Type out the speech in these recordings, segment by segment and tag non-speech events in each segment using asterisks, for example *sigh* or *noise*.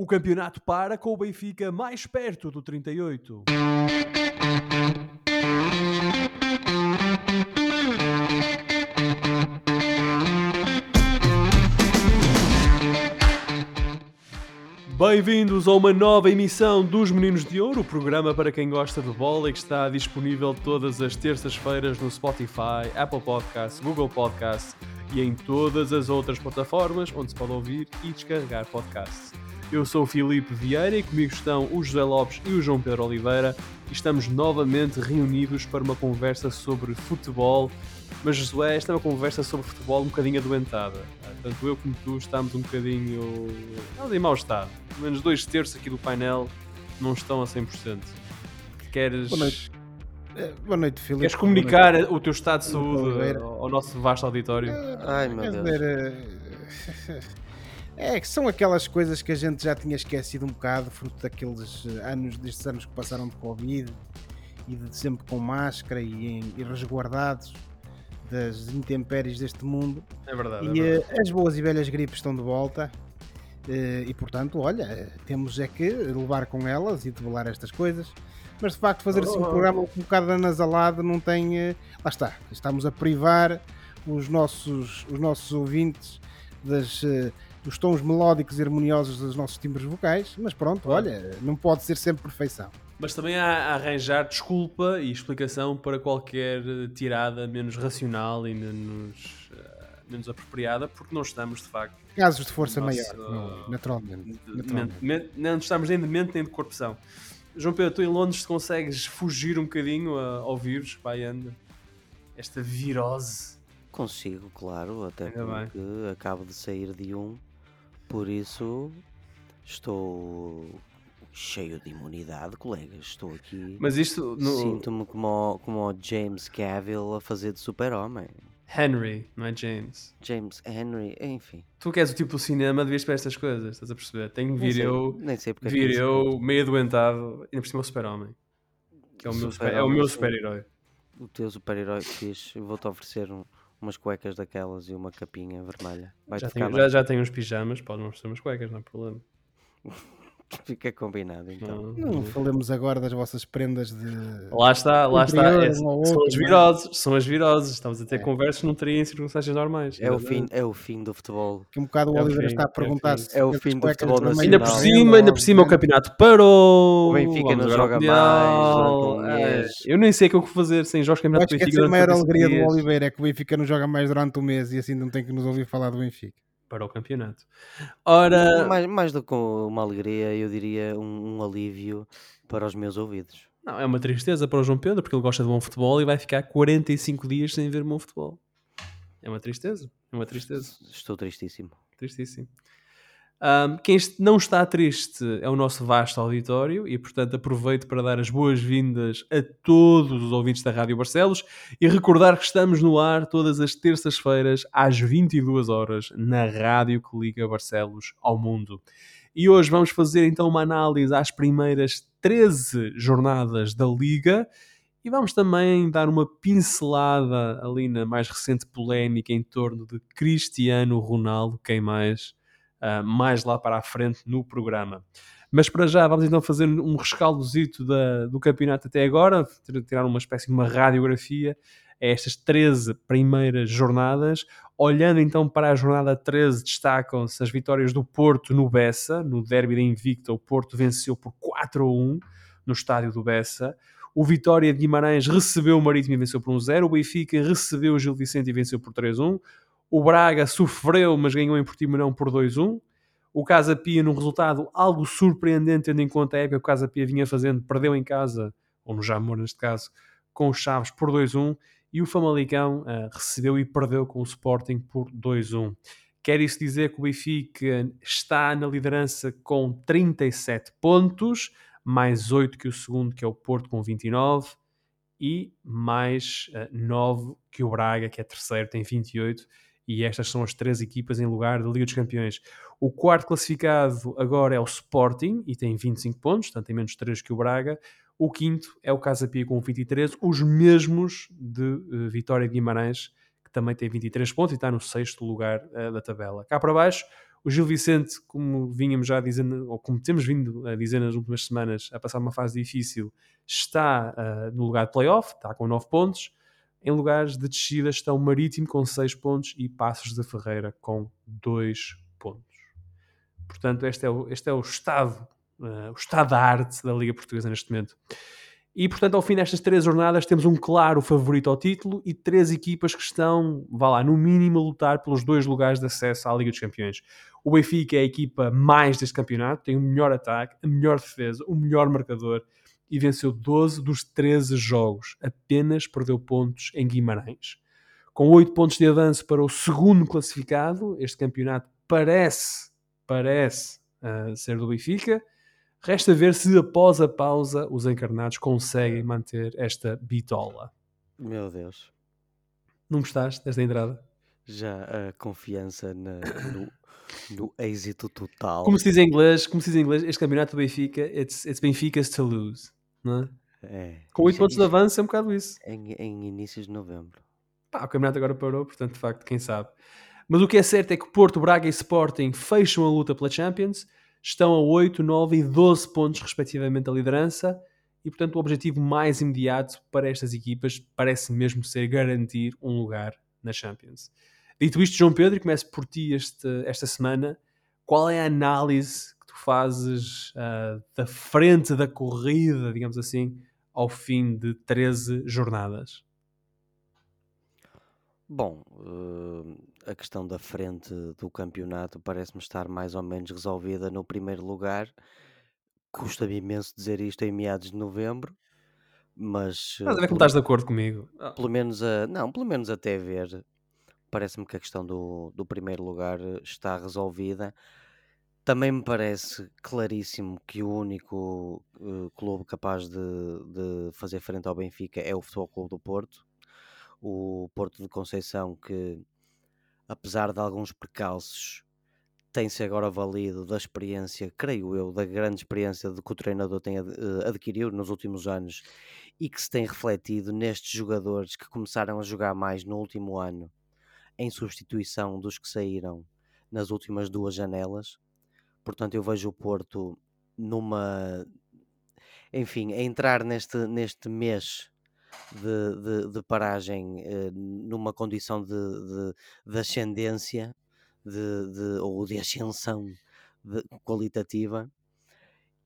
O campeonato para com o Benfica mais perto do 38. Bem-vindos a uma nova emissão dos Meninos de Ouro, o programa para quem gosta de bola e que está disponível todas as terças-feiras no Spotify, Apple Podcasts, Google Podcasts e em todas as outras plataformas onde se pode ouvir e descarregar podcasts. Eu sou o Filipe Vieira e comigo estão o José Lopes e o João Pedro Oliveira e estamos novamente reunidos para uma conversa sobre futebol. Mas, Josué, esta é uma conversa sobre futebol um bocadinho adoentada. Tanto eu como tu estamos um bocadinho. Estamos em mau estado. Pelo menos dois terços aqui do painel não estão a 100%. Queres. Boa noite, Eh, Boa noite Filipe. Queres comunicar o teu estado de saúde ao nosso vasto auditório? Ai, meu Deus. *laughs* É que são aquelas coisas que a gente já tinha esquecido um bocado, fruto daqueles eh, anos, destes anos que passaram de Covid e de sempre com máscara e, e resguardados das intempéries deste mundo. É verdade. é E verdade. eh, as boas e velhas gripes estão de volta. eh, E portanto, olha, temos é que levar com elas e debelar estas coisas. Mas de facto, fazer assim um Oh. programa um bocado anasalado não tem. Lá está, estamos a privar os nossos, os nossos ouvintes das, dos tons melódicos e harmoniosos dos nossos timbres vocais. Mas pronto, olha, não pode ser sempre perfeição. Mas também há a arranjar desculpa e explicação para qualquer eh, tirada menos racional e menos, eh, menos apropriada, porque não estamos, de facto, Casos de força Nossa, maior, não, naturalmente. naturalmente. mente- não estamos nem de mente nem de corpo são. João Pedro, tu em Londres consegues fugir um bocadinho a- ao vírus, vai anda. Esta virose. Consigo, claro, até Ainda bem. porque acabo de sair de um, por isso estou cheio de imunidade, colegas. Estou aqui. Mas isto no Sinto-me como, o- como o James Cavill a fazer de super-homem. Henry, não é James. James Henry, enfim. Tu que és o tipo do cinema, devias para estas coisas, estás a perceber? Tenho vir eu, nem sei porque é vir eu meio adoentado, ainda por cima o super-homem. Que é o meu, super- é o meu super-herói. O teu super-herói fiz, eu vou-te oferecer um- umas cuecas daquelas e uma capinha vermelha. Vai-te Já tenho, já, já tenho uns pijamas, podem não ser umas cuecas, não há problema. *laughs* *laughs* Fica combinado então. Não- falemos agora das vossas prendas de. Lá está, lá está. É, um são outro, as é? viroses, são as viroses. Estamos a ter É. conversas que não teriam em circunstâncias normais. É o, fim, é o fim do futebol. Que um bocado o É Oliveira está a é o perguntar fim. se É o fim do futebol vermelhas Ainda por nacional. cima, ainda por cima o campeonato parou. O Benfica não joga Mundial. mais É. Eu nem sei o que eu vou fazer sem jogos campeonato acho que Benfica. essa é a maior 45 alegria do Oliveira, é que o Benfica não joga mais durante o mês e assim não tem que nos ouvir falar do Benfica. Para o campeonato. Ora, Mais, mais do que uma alegria, eu diria um, um alívio para os meus ouvidos. não, é uma tristeza para o João Pedro, porque ele gosta de bom futebol e vai ficar 45 dias sem ver bom futebol. É uma tristeza. É uma tristeza. Estou tristíssimo. Tristíssimo. Ahm, quem não está triste é o nosso vasto auditório e, portanto, aproveito para dar as boas-vindas a todos os ouvintes da Rádio Barcelos e recordar que estamos no ar todas as terças-feiras às 22 horas na rádio que liga Barcelos ao mundo. E hoje vamos fazer então uma análise às primeiras 13 jornadas da Liga e vamos também dar uma pincelada ali na mais recente polémica em torno de Cristiano Ronaldo, quem mais, ah, mais lá para a frente no programa. Mas para já vamos então fazer um rescaldozito da, do campeonato até agora, tir- tirar uma espécie de uma radiografia a estas 13 primeiras jornadas. Olhando então para a jornada 13, destacam-se as vitórias do Porto no Bessa, no derby da Invicta, o Porto venceu por 4 a 1 no estádio do Bessa. O Vitória de Guimarães recebeu o Marítimo e venceu por 1-0. O Benfica recebeu o Gil Vicente e venceu por 3-1. O Braga sofreu, mas ganhou em Portimonão por 2-1. O Casa Pia, num resultado algo surpreendente, tendo em conta a época que o Casa Pia vinha fazendo, perdeu em casa, ou no Jamor neste caso, com os Chaves por 2-1. E o Famalicão ah, recebeu e perdeu com o Sporting por 2-1. Quer isso dizer que o Benfica está na liderança com 37 pontos, mais 8 que o segundo, que é o Porto, com 29, e mais uh, 9 que o Braga, que é terceiro, tem 28. E estas são as três equipas em lugar da Liga dos Campeões. O quarto classificado agora é o Sporting e tem 25 pontos, portanto tem menos 3 que o Braga. O quinto é o Casa Pia com 23, os mesmos de uh, Vitória de Guimarães, que também tem 23 pontos e está no sexto lugar uh, da tabela. Cá para baixo, O Gil Vicente, como vínhamos já dizendo, ou como temos vindo a dizer nas últimas semanas, a passar uma fase difícil, está uh, no lugar de playoff, está com 9 pontos. Em lugares de descida estão Marítimo com 6 pontos e Passos da Ferreira com 2 pontos. Portanto, este é o, este é o estado, uh, o estado da arte da Liga Portuguesa neste momento. E, portanto, ao fim destas três jornadas, temos um claro favorito ao título e três equipas que estão, vá lá, no mínimo a lutar pelos dois lugares de acesso à Liga dos Campeões. O Benfica é a equipa mais deste campeonato, tem o melhor ataque, a melhor defesa, o melhor marcador e venceu 12 dos 13 jogos. Apenas perdeu pontos em Guimarães. Com 8 pontos de avanço para o segundo classificado, este campeonato parece, parece uh, ser do Benfica Resta ver se após a pausa os encarnados conseguem manter esta bitola. Meu Deus. Não gostaste desta entrada? Já a confiança na, no, no êxito total. Como se diz em inglês, como se diz em inglês, este campeonato do Benfica, it's, it's Benfica's to lose. Não é? É. Com 8 pontos de avanço é um bocado isso. Em, em inícios de novembro. Pá, o campeonato agora parou, portanto, de facto, quem sabe. Mas o que é certo é que Porto, Braga e Sporting fecham a luta pela Champions estão a 8, 9 e 12 pontos, respectivamente, da liderança. E, portanto, o objetivo mais imediato para estas equipas parece mesmo ser garantir um lugar na Champions. Dito isto, João Pedro, começo por ti este, esta semana. Qual é a análise fazes uh, da frente da corrida, digamos assim, ao fim de 13 jornadas? Bom, uh, a questão da frente do campeonato parece-me estar mais ou menos resolvida no primeiro lugar. Custa-me imenso dizer isto em meados de novembro, mas. Estás a ver como estás de acordo comigo? Ah. Pelo menos a. Não, pelo menos até ver. Parece-me que a questão do, do primeiro lugar está resolvida. Também me parece claríssimo que o único uh, clube capaz de, de fazer frente ao Benfica é o Futebol Clube do Porto. O Porto de Conceição, que apesar de alguns precalços, tem-se agora valido da experiência, creio eu, da grande experiência de que o treinador tem ad, adquirido nos últimos anos e que se tem refletido nestes jogadores que começaram a jogar mais no último ano, em substituição dos que saíram nas últimas duas janelas. Portanto, eu vejo o Porto numa. Enfim, a entrar neste, neste mês de, de, de paragem eh, numa condição de, de, de ascendência de, ou de ascensão qualitativa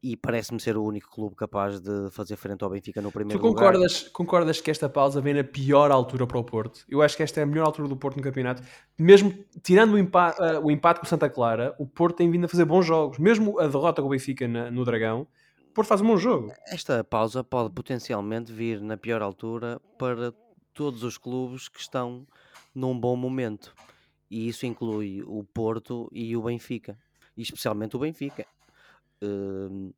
e parece-me ser o único clube capaz de fazer frente ao Benfica no primeiro tu concordas, lugar. concordas que esta pausa vem na pior altura para o Porto? Eu acho que esta é a melhor altura do Porto no campeonato. Mesmo tirando o, empate, uh, o empate com o Santa Clara, o Porto tem vindo a fazer bons jogos. Mesmo a derrota com o Benfica na, no Dragão, Porto faz um bom jogo. Esta pausa pode potencialmente vir na pior altura para todos os clubes que estão num bom momento. E isso inclui o Porto e o Benfica. E especialmente o Benfica. Hum,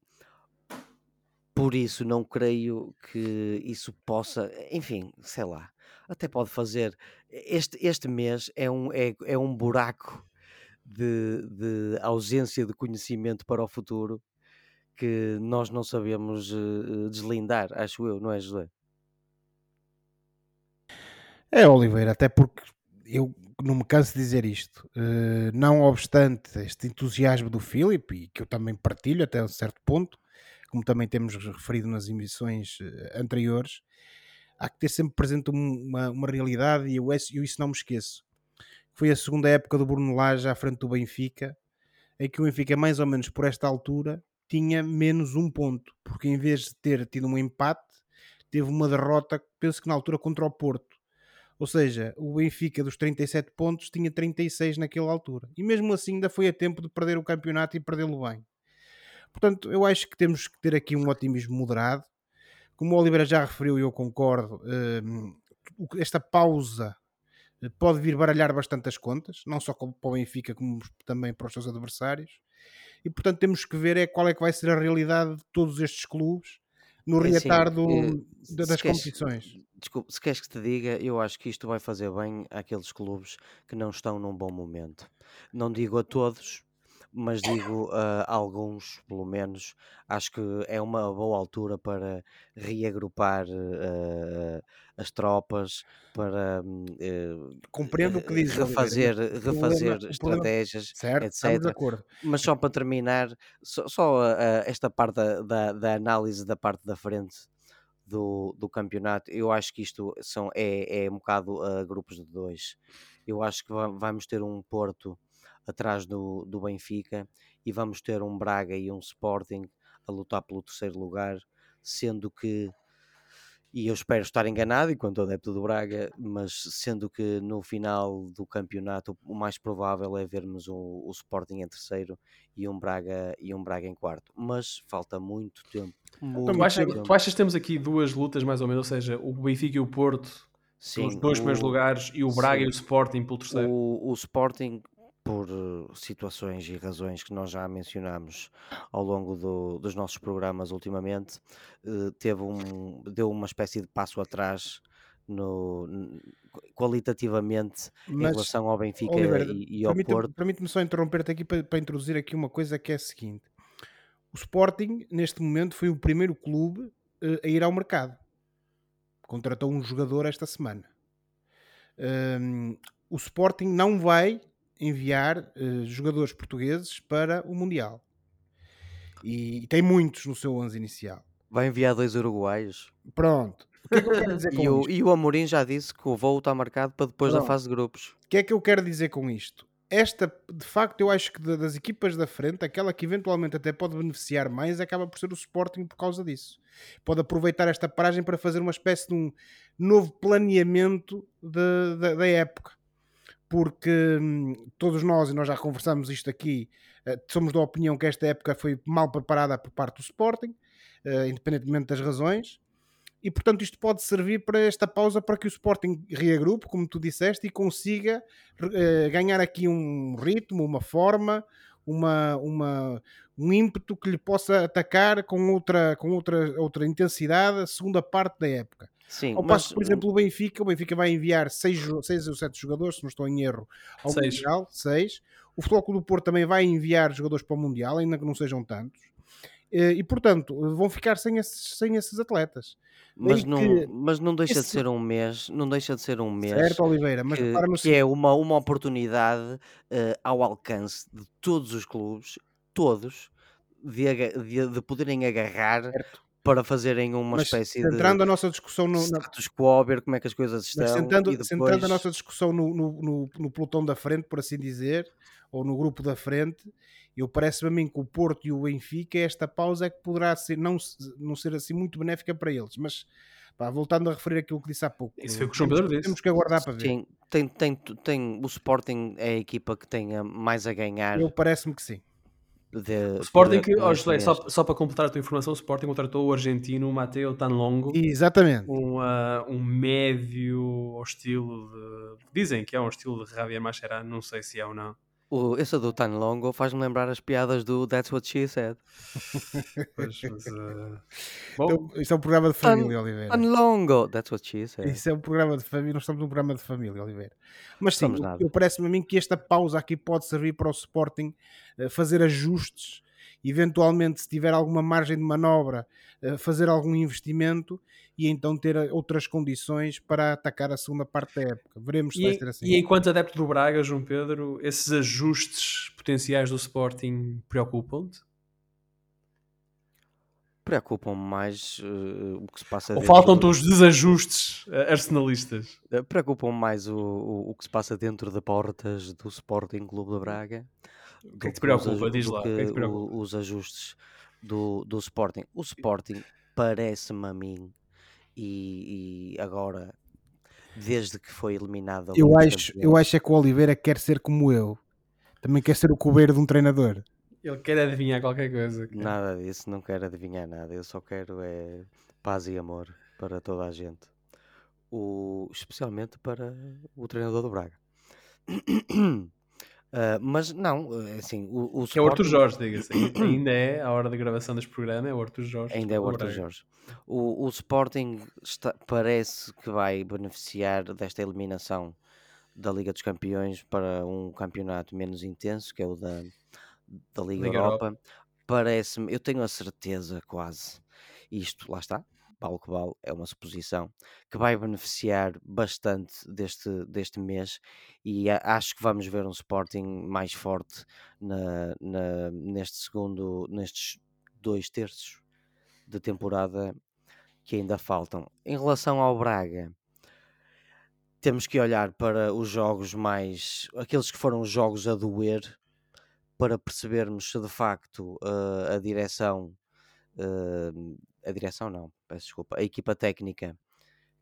por isso não creio que isso possa, enfim, sei lá, até pode fazer. Este, este mês é um, é, é um buraco de, de ausência de conhecimento para o futuro que nós não sabemos uh, deslindar, acho eu, não é, José? É, Oliveira, até porque eu não me canso de dizer isto. Uh, não obstante este entusiasmo do Filipe, e que eu também partilho até um certo ponto, como também temos referido nas emissões anteriores, há que ter sempre presente uma, uma realidade e eu, eu isso não me esqueço. Foi a segunda época do Bruno à frente do Benfica, em que o Benfica, mais ou menos por esta altura, tinha menos um ponto, porque em vez de ter tido um empate, teve uma derrota, penso que na altura contra o Porto. Ou seja, o Benfica dos 37 pontos tinha 36 naquela altura. E mesmo assim ainda foi a tempo de perder o campeonato e perdê-lo bem. Portanto, eu acho que temos que ter aqui um otimismo moderado. Como o Oliveira já referiu e eu concordo, hum, esta pausa eh, pode vir baralhar bastante as contas, não só para o Benfica, como também para os seus adversários e portanto temos que ver é qual é que vai ser a realidade de todos estes clubes no é assim, retardo assim, das competições. Queres, desculpe, se queres que te diga, eu acho que isto vai fazer bem àqueles clubes que não estão num bom momento. Não digo a todos, mas digo uh, alguns, pelo menos, acho que é uma boa altura para reagrupar uh, as tropas, para uh, Compreendo o que diz refazer, refazer problema, estratégias, problema, certo, etc. Mas só para terminar, só, só esta parte da, da, da, análise da parte da frente do, do campeonato, eu acho que isto são, é, é um bocado grupos de dois. Eu acho que vamos ter um Porto atrás do, do Benfica e vamos ter um Braga e um Sporting a lutar pelo terceiro lugar, sendo que e eu espero estar enganado enquanto adepto do Braga, mas sendo que no final do campeonato o mais provável é vermos o, o Sporting em terceiro e um Braga e um Braga em quarto, mas falta muito tempo. Muito então, tu, achas, tempo. tu achas que temos aqui duas lutas mais ou menos, ou seja, o Benfica e o Porto Sim, os dois o, primeiros lugares e o Braga sim, e o Sporting pelo terceiro? O, o Sporting por eh, situações e razões que nós já mencionamos ao longo do, dos nossos programas ultimamente, eh, teve um, deu uma espécie de passo atrás no, qualitativamente Mas, em relação ao Benfica Oliver, e, e, ao permite, Porto. Permite-me só interromper-te aqui para, para, introduzir aqui uma coisa que é a seguinte. O Sporting, neste momento, foi o primeiro clube uh, a ir ao mercado. Contratou um jogador esta semana. Um, o Sporting não vai enviar uh, jogadores portugueses para o Mundial. E, e, tem muitos no seu 11 inicial. Vai enviar dois uruguaios. Pronto. O que é que eu quero *laughs* dizer com e, o, e o Amorim já disse que o voo está marcado para depois Pronto. da fase de grupos. O que é que eu quero dizer com isto? Esta, de facto, eu acho que das equipas da frente, aquela que eventualmente até pode beneficiar mais, acaba por ser o Sporting por causa disso. Pode aproveitar esta paragem para fazer uma espécie de um novo planeamento de, de, da época porque hum, todos nós, e nós já conversamos isto aqui, uh, somos da opinião que esta época foi mal preparada por parte do Sporting, uh, independentemente das razões, e portanto isto pode servir para esta pausa para que o Sporting reagrupe, como tu disseste, e consiga uh, ganhar aqui um ritmo, uma forma, uma, uma, um ímpeto que lhe possa atacar com outra, com outra, outra intensidade a segunda parte da época. Sim, Ao mas... passo por exemplo, o Benfica, o Benfica vai enviar 6 seis, seis ou 7 jogadores, se não estou em erro, ao seis. Mundial, 6. O Futebol do Porto também vai enviar jogadores para o Mundial, ainda que não sejam tantos. Eh, e, portanto, vão ficar sem esses, sem esses atletas. Mas não, que, mas não deixa esse... de ser um mês, não deixa de ser um mês certo, Oliveira, mas que, que é uma, uma oportunidade uh, ao alcance de todos os clubes, todos, de, de, de poderem agarrar certo para fazerem uma Mas espécie centrando de centrando a nossa discussão no status quo, ver como é que as coisas estão. Centrando, depois... centrando, a nossa discussão no, no, no, no, pelotão da frente, por assim dizer, ou no grupo da frente, eu parece-me a mim que o Porto e o Benfica, esta pausa é que poderá ser, não, não ser assim muito benéfica para eles. Mas pá, voltando a referir aquilo que disse há pouco, Isso foi o que o João Pedro disse. Temos que aguardar para ver. Sim, tem, tem, tem, o Sporting é a equipa que tenha mais a ganhar. Eu parece-me que sim. De, o Sporting, que, oh, José, só, só para completar a tua informação, o Sporting contratou o argentino Mateo Tanlongo. Exatamente. Um, uh, um médio ao estilo de. Dizem que é um estilo de Javier Mascherano, não sei se é ou não. O, esse do Tan Longo faz-me lembrar as piadas do That's What She Said. *laughs* pois, mas, uh... *laughs* Bom, então, isto é um programa de família, Tan, Oliveira. Tan Longo, That's What She Said. Isso é um programa de família, nós estamos num programa de família, Oliveira. Mas sim, eu parece-me a mim que esta pausa aqui pode servir para o Sporting uh, fazer ajustes, eventualmente, se tiver alguma margem de manobra, uh, fazer algum investimento e então ter outras condições para atacar a segunda parte da época. Veremos se e, vai ser assim. E enquanto adepto do Braga, João Pedro, esses ajustes potenciais do Sporting preocupam-te? Preocupam-me mais uh, o que se passa Ou faltam-te do... os desajustes uh, arsenalistas? Uh, Preocupam-me mais o, o, o, que se passa dentro de portas do Sporting Clube de Braga. O que é que te preocupa? Diz lá. Que, que, é que preocupa? os ajustes do, do Sporting. O Sporting parece-me a mim e, e agora, desde que foi eliminado. Eu acho, eu acho é que o Oliveira quer ser como eu, também quer ser o cobeiro de um treinador. Ele quer adivinhar qualquer coisa. Cara. Nada disso, não quero adivinhar nada. Eu só quero é paz e amor para toda a gente. O, especialmente para o treinador do Braga. *clears throat* Uh, mas não, eh, assim, o, o Sporting... É o Arthur Jorge, diga-se. *coughs* Ainda é, a hora da gravação deste programa, é o Arthur Jorge. Ainda é o Arthur Jorge. O, o Sporting está, parece que vai beneficiar desta eliminação da Liga dos Campeões para um campeonato menos intenso, que é o da, da Liga, Liga Europa, parece-me, eu tenho a certeza quase, isto, lá está, vale, é uma suposição, que vai beneficiar bastante deste, deste mês e acho que vamos ver um Sporting mais forte na, na- neste segundo, nestes dois terços de temporada que ainda faltam. Em relação ao Braga, temos que olhar para os jogos mais. aqueles que foram jogos a doer, para percebermos se de facto uh, a direção. uh, a direção não, peço desculpa, a equipa técnica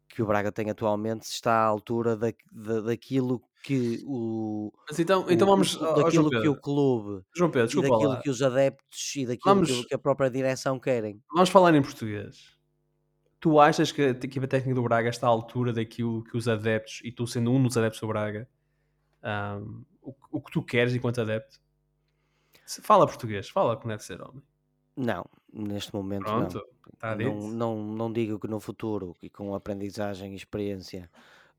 que o Braga tem atualmente está à altura da, da- daquilo que o. Mas então, então vamos. o- daquilo que o clube João Pedro, desculpa daquilo lá. que os adeptos e daquilo que, Vamos- que a própria direção querem. Vamos falar em português. Tu achas que a equipa técnica do Braga está à altura daquilo que os adeptos, e tu sendo um dos adeptos do Braga, ahm, o, o que tu queres enquanto adepto? Fala português, fala como deve ser, homem. Não, neste momento Pronto, não. Dito. Não, não, não digo que no futuro e com aprendizagem e experiência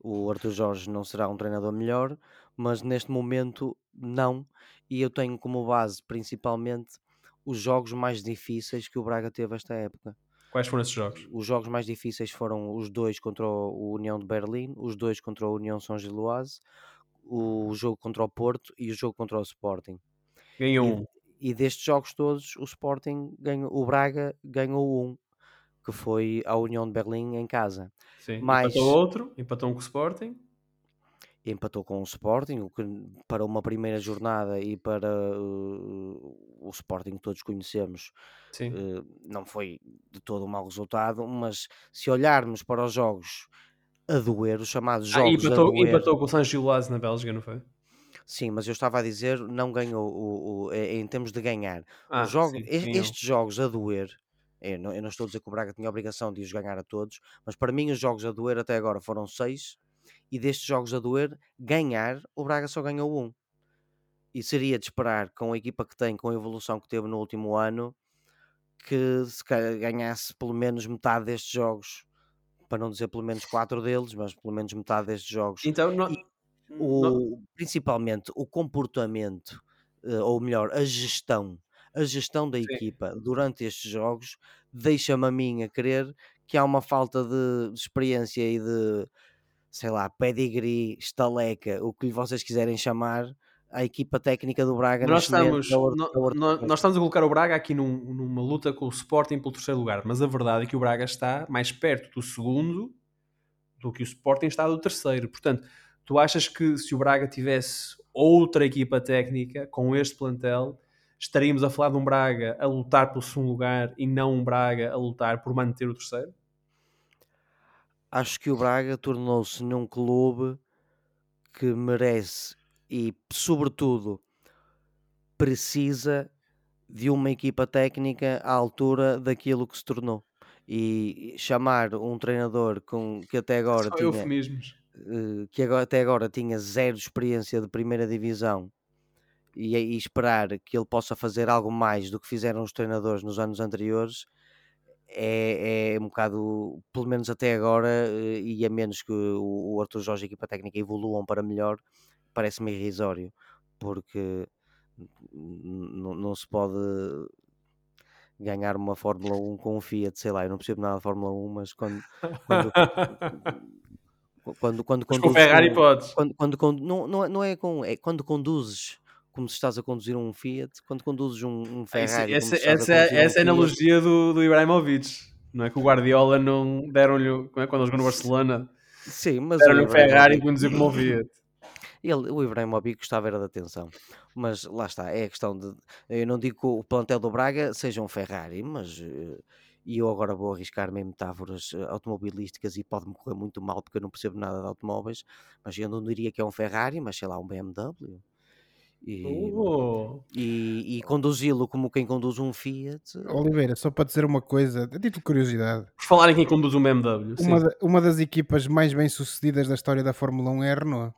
o Arthur Jorge não será um treinador melhor, mas neste momento não. E eu tenho como base principalmente os jogos mais difíceis que o Braga teve esta época. Quais foram esses jogos? Os jogos mais difíceis foram os dois contra o União de Berlim, os dois contra o União São Giloase, o jogo contra o Porto e o jogo contra o Sporting. Ganhou um. E destes jogos todos, o Sporting ganhou, o Braga ganhou um, que foi a União de Berlim em casa. Sim. mais- Empatou outro, empatou um com o Sporting. Empatou com o Sporting, o que para uma primeira jornada e para uh, o Sporting que todos conhecemos, uh, não foi de todo um mau resultado, mas se olharmos para os jogos a doer, os chamados Ah, jogos a empatou, doer, empatou com o San Gilás na Bélgica, não foi? Sim, mas eu estava a dizer, não ganhou o, o- em em termos de ganhar. Ah, Os jogos, sim, estes jogos a doer, eu não, eu não estou a dizer que o Braga tinha a obrigação de os ganhar a todos, mas para mim os jogos a doer até agora foram seis, e destes jogos a doer, ganhar, o Braga só ganhou um. E seria de esperar, com a equipa que tem, com a evolução que teve no último ano, que se ganhasse pelo menos metade destes jogos. Para não dizer pelo menos quatro deles, mas pelo menos metade destes jogos Então, E no- o, principalmente o comportamento, eh, ou melhor, a gestão, a gestão da equipa durante estes jogos deixa-me a mim a crer que há uma falta de, experiência e de, sei lá, pedigree, estaleca, o que vocês quiserem chamar, à equipa técnica do Braga. nós momento, estamos, da da Or- no- nós estamos a colocar o Braga aqui num- numa luta com o Sporting pelo terceiro lugar, mas a verdade é que o Braga está mais perto do segundo do que o Sporting está do terceiro. Portanto, tu achas que se o Braga tivesse outra equipa técnica com este plantel, estaríamos a falar de um Braga a lutar pelo segundo lugar e não um Braga a lutar por manter o terceiro? acho que o Braga tornou-se num clube que merece e, sobretudo, precisa de uma equipa técnica à altura daquilo que se tornou. E chamar um treinador com, que até agora Só tinha eufemismos. Eh, que agora, até agora tinha zero experiência de primeira divisão e, e esperar que ele possa fazer algo mais do que fizeram os treinadores nos anos anteriores é, é um bocado, pelo menos até agora, eh, e a menos que o, o Arthur Jorge e a equipa técnica evoluam para melhor, parece-me irrisório, porque não se pode ganhar uma Fórmula 1 com um Fiat, sei lá, eu não percebo nada de Fórmula 1, mas quando quando, *laughs* quando, quando Mas com conduzes Ferrari com- podes. quando, quando, con- não, não, é, não é com é quando conduzes como se estás a conduzir um Fiat, quando conduzes um, um Esse- Ferrari, essa, essa, a conduzir um essa é a analogia do, do Ibrahimovic. Não é que o Guardiola não deram-lhe, é, quando ele jogou no Barcelona, Sim, mas o deram-lhe um Ferrari e conduziu como o Fiat. ele, o Ibrahimovic gostava era da atenção, mas lá está, é a questão de, eu não digo que o plantel do Braga seja um Ferrari, mas eh, e eu agora vou arriscar-me em metáforas eh, automobilísticas e pode-me correr muito mal porque eu não percebo nada de automóveis, mas eu não diria que é um Ferrari, mas sei lá, um BMW. E, Oh. e, e conduzi-lo como quem conduz um Fiat. Oliveira, só para dizer uma coisa, a título de curiosidade, Por falar em quem conduz um BMW, uma, da- uma das equipas mais bem sucedidas da história da Fórmula 1 é a Renault.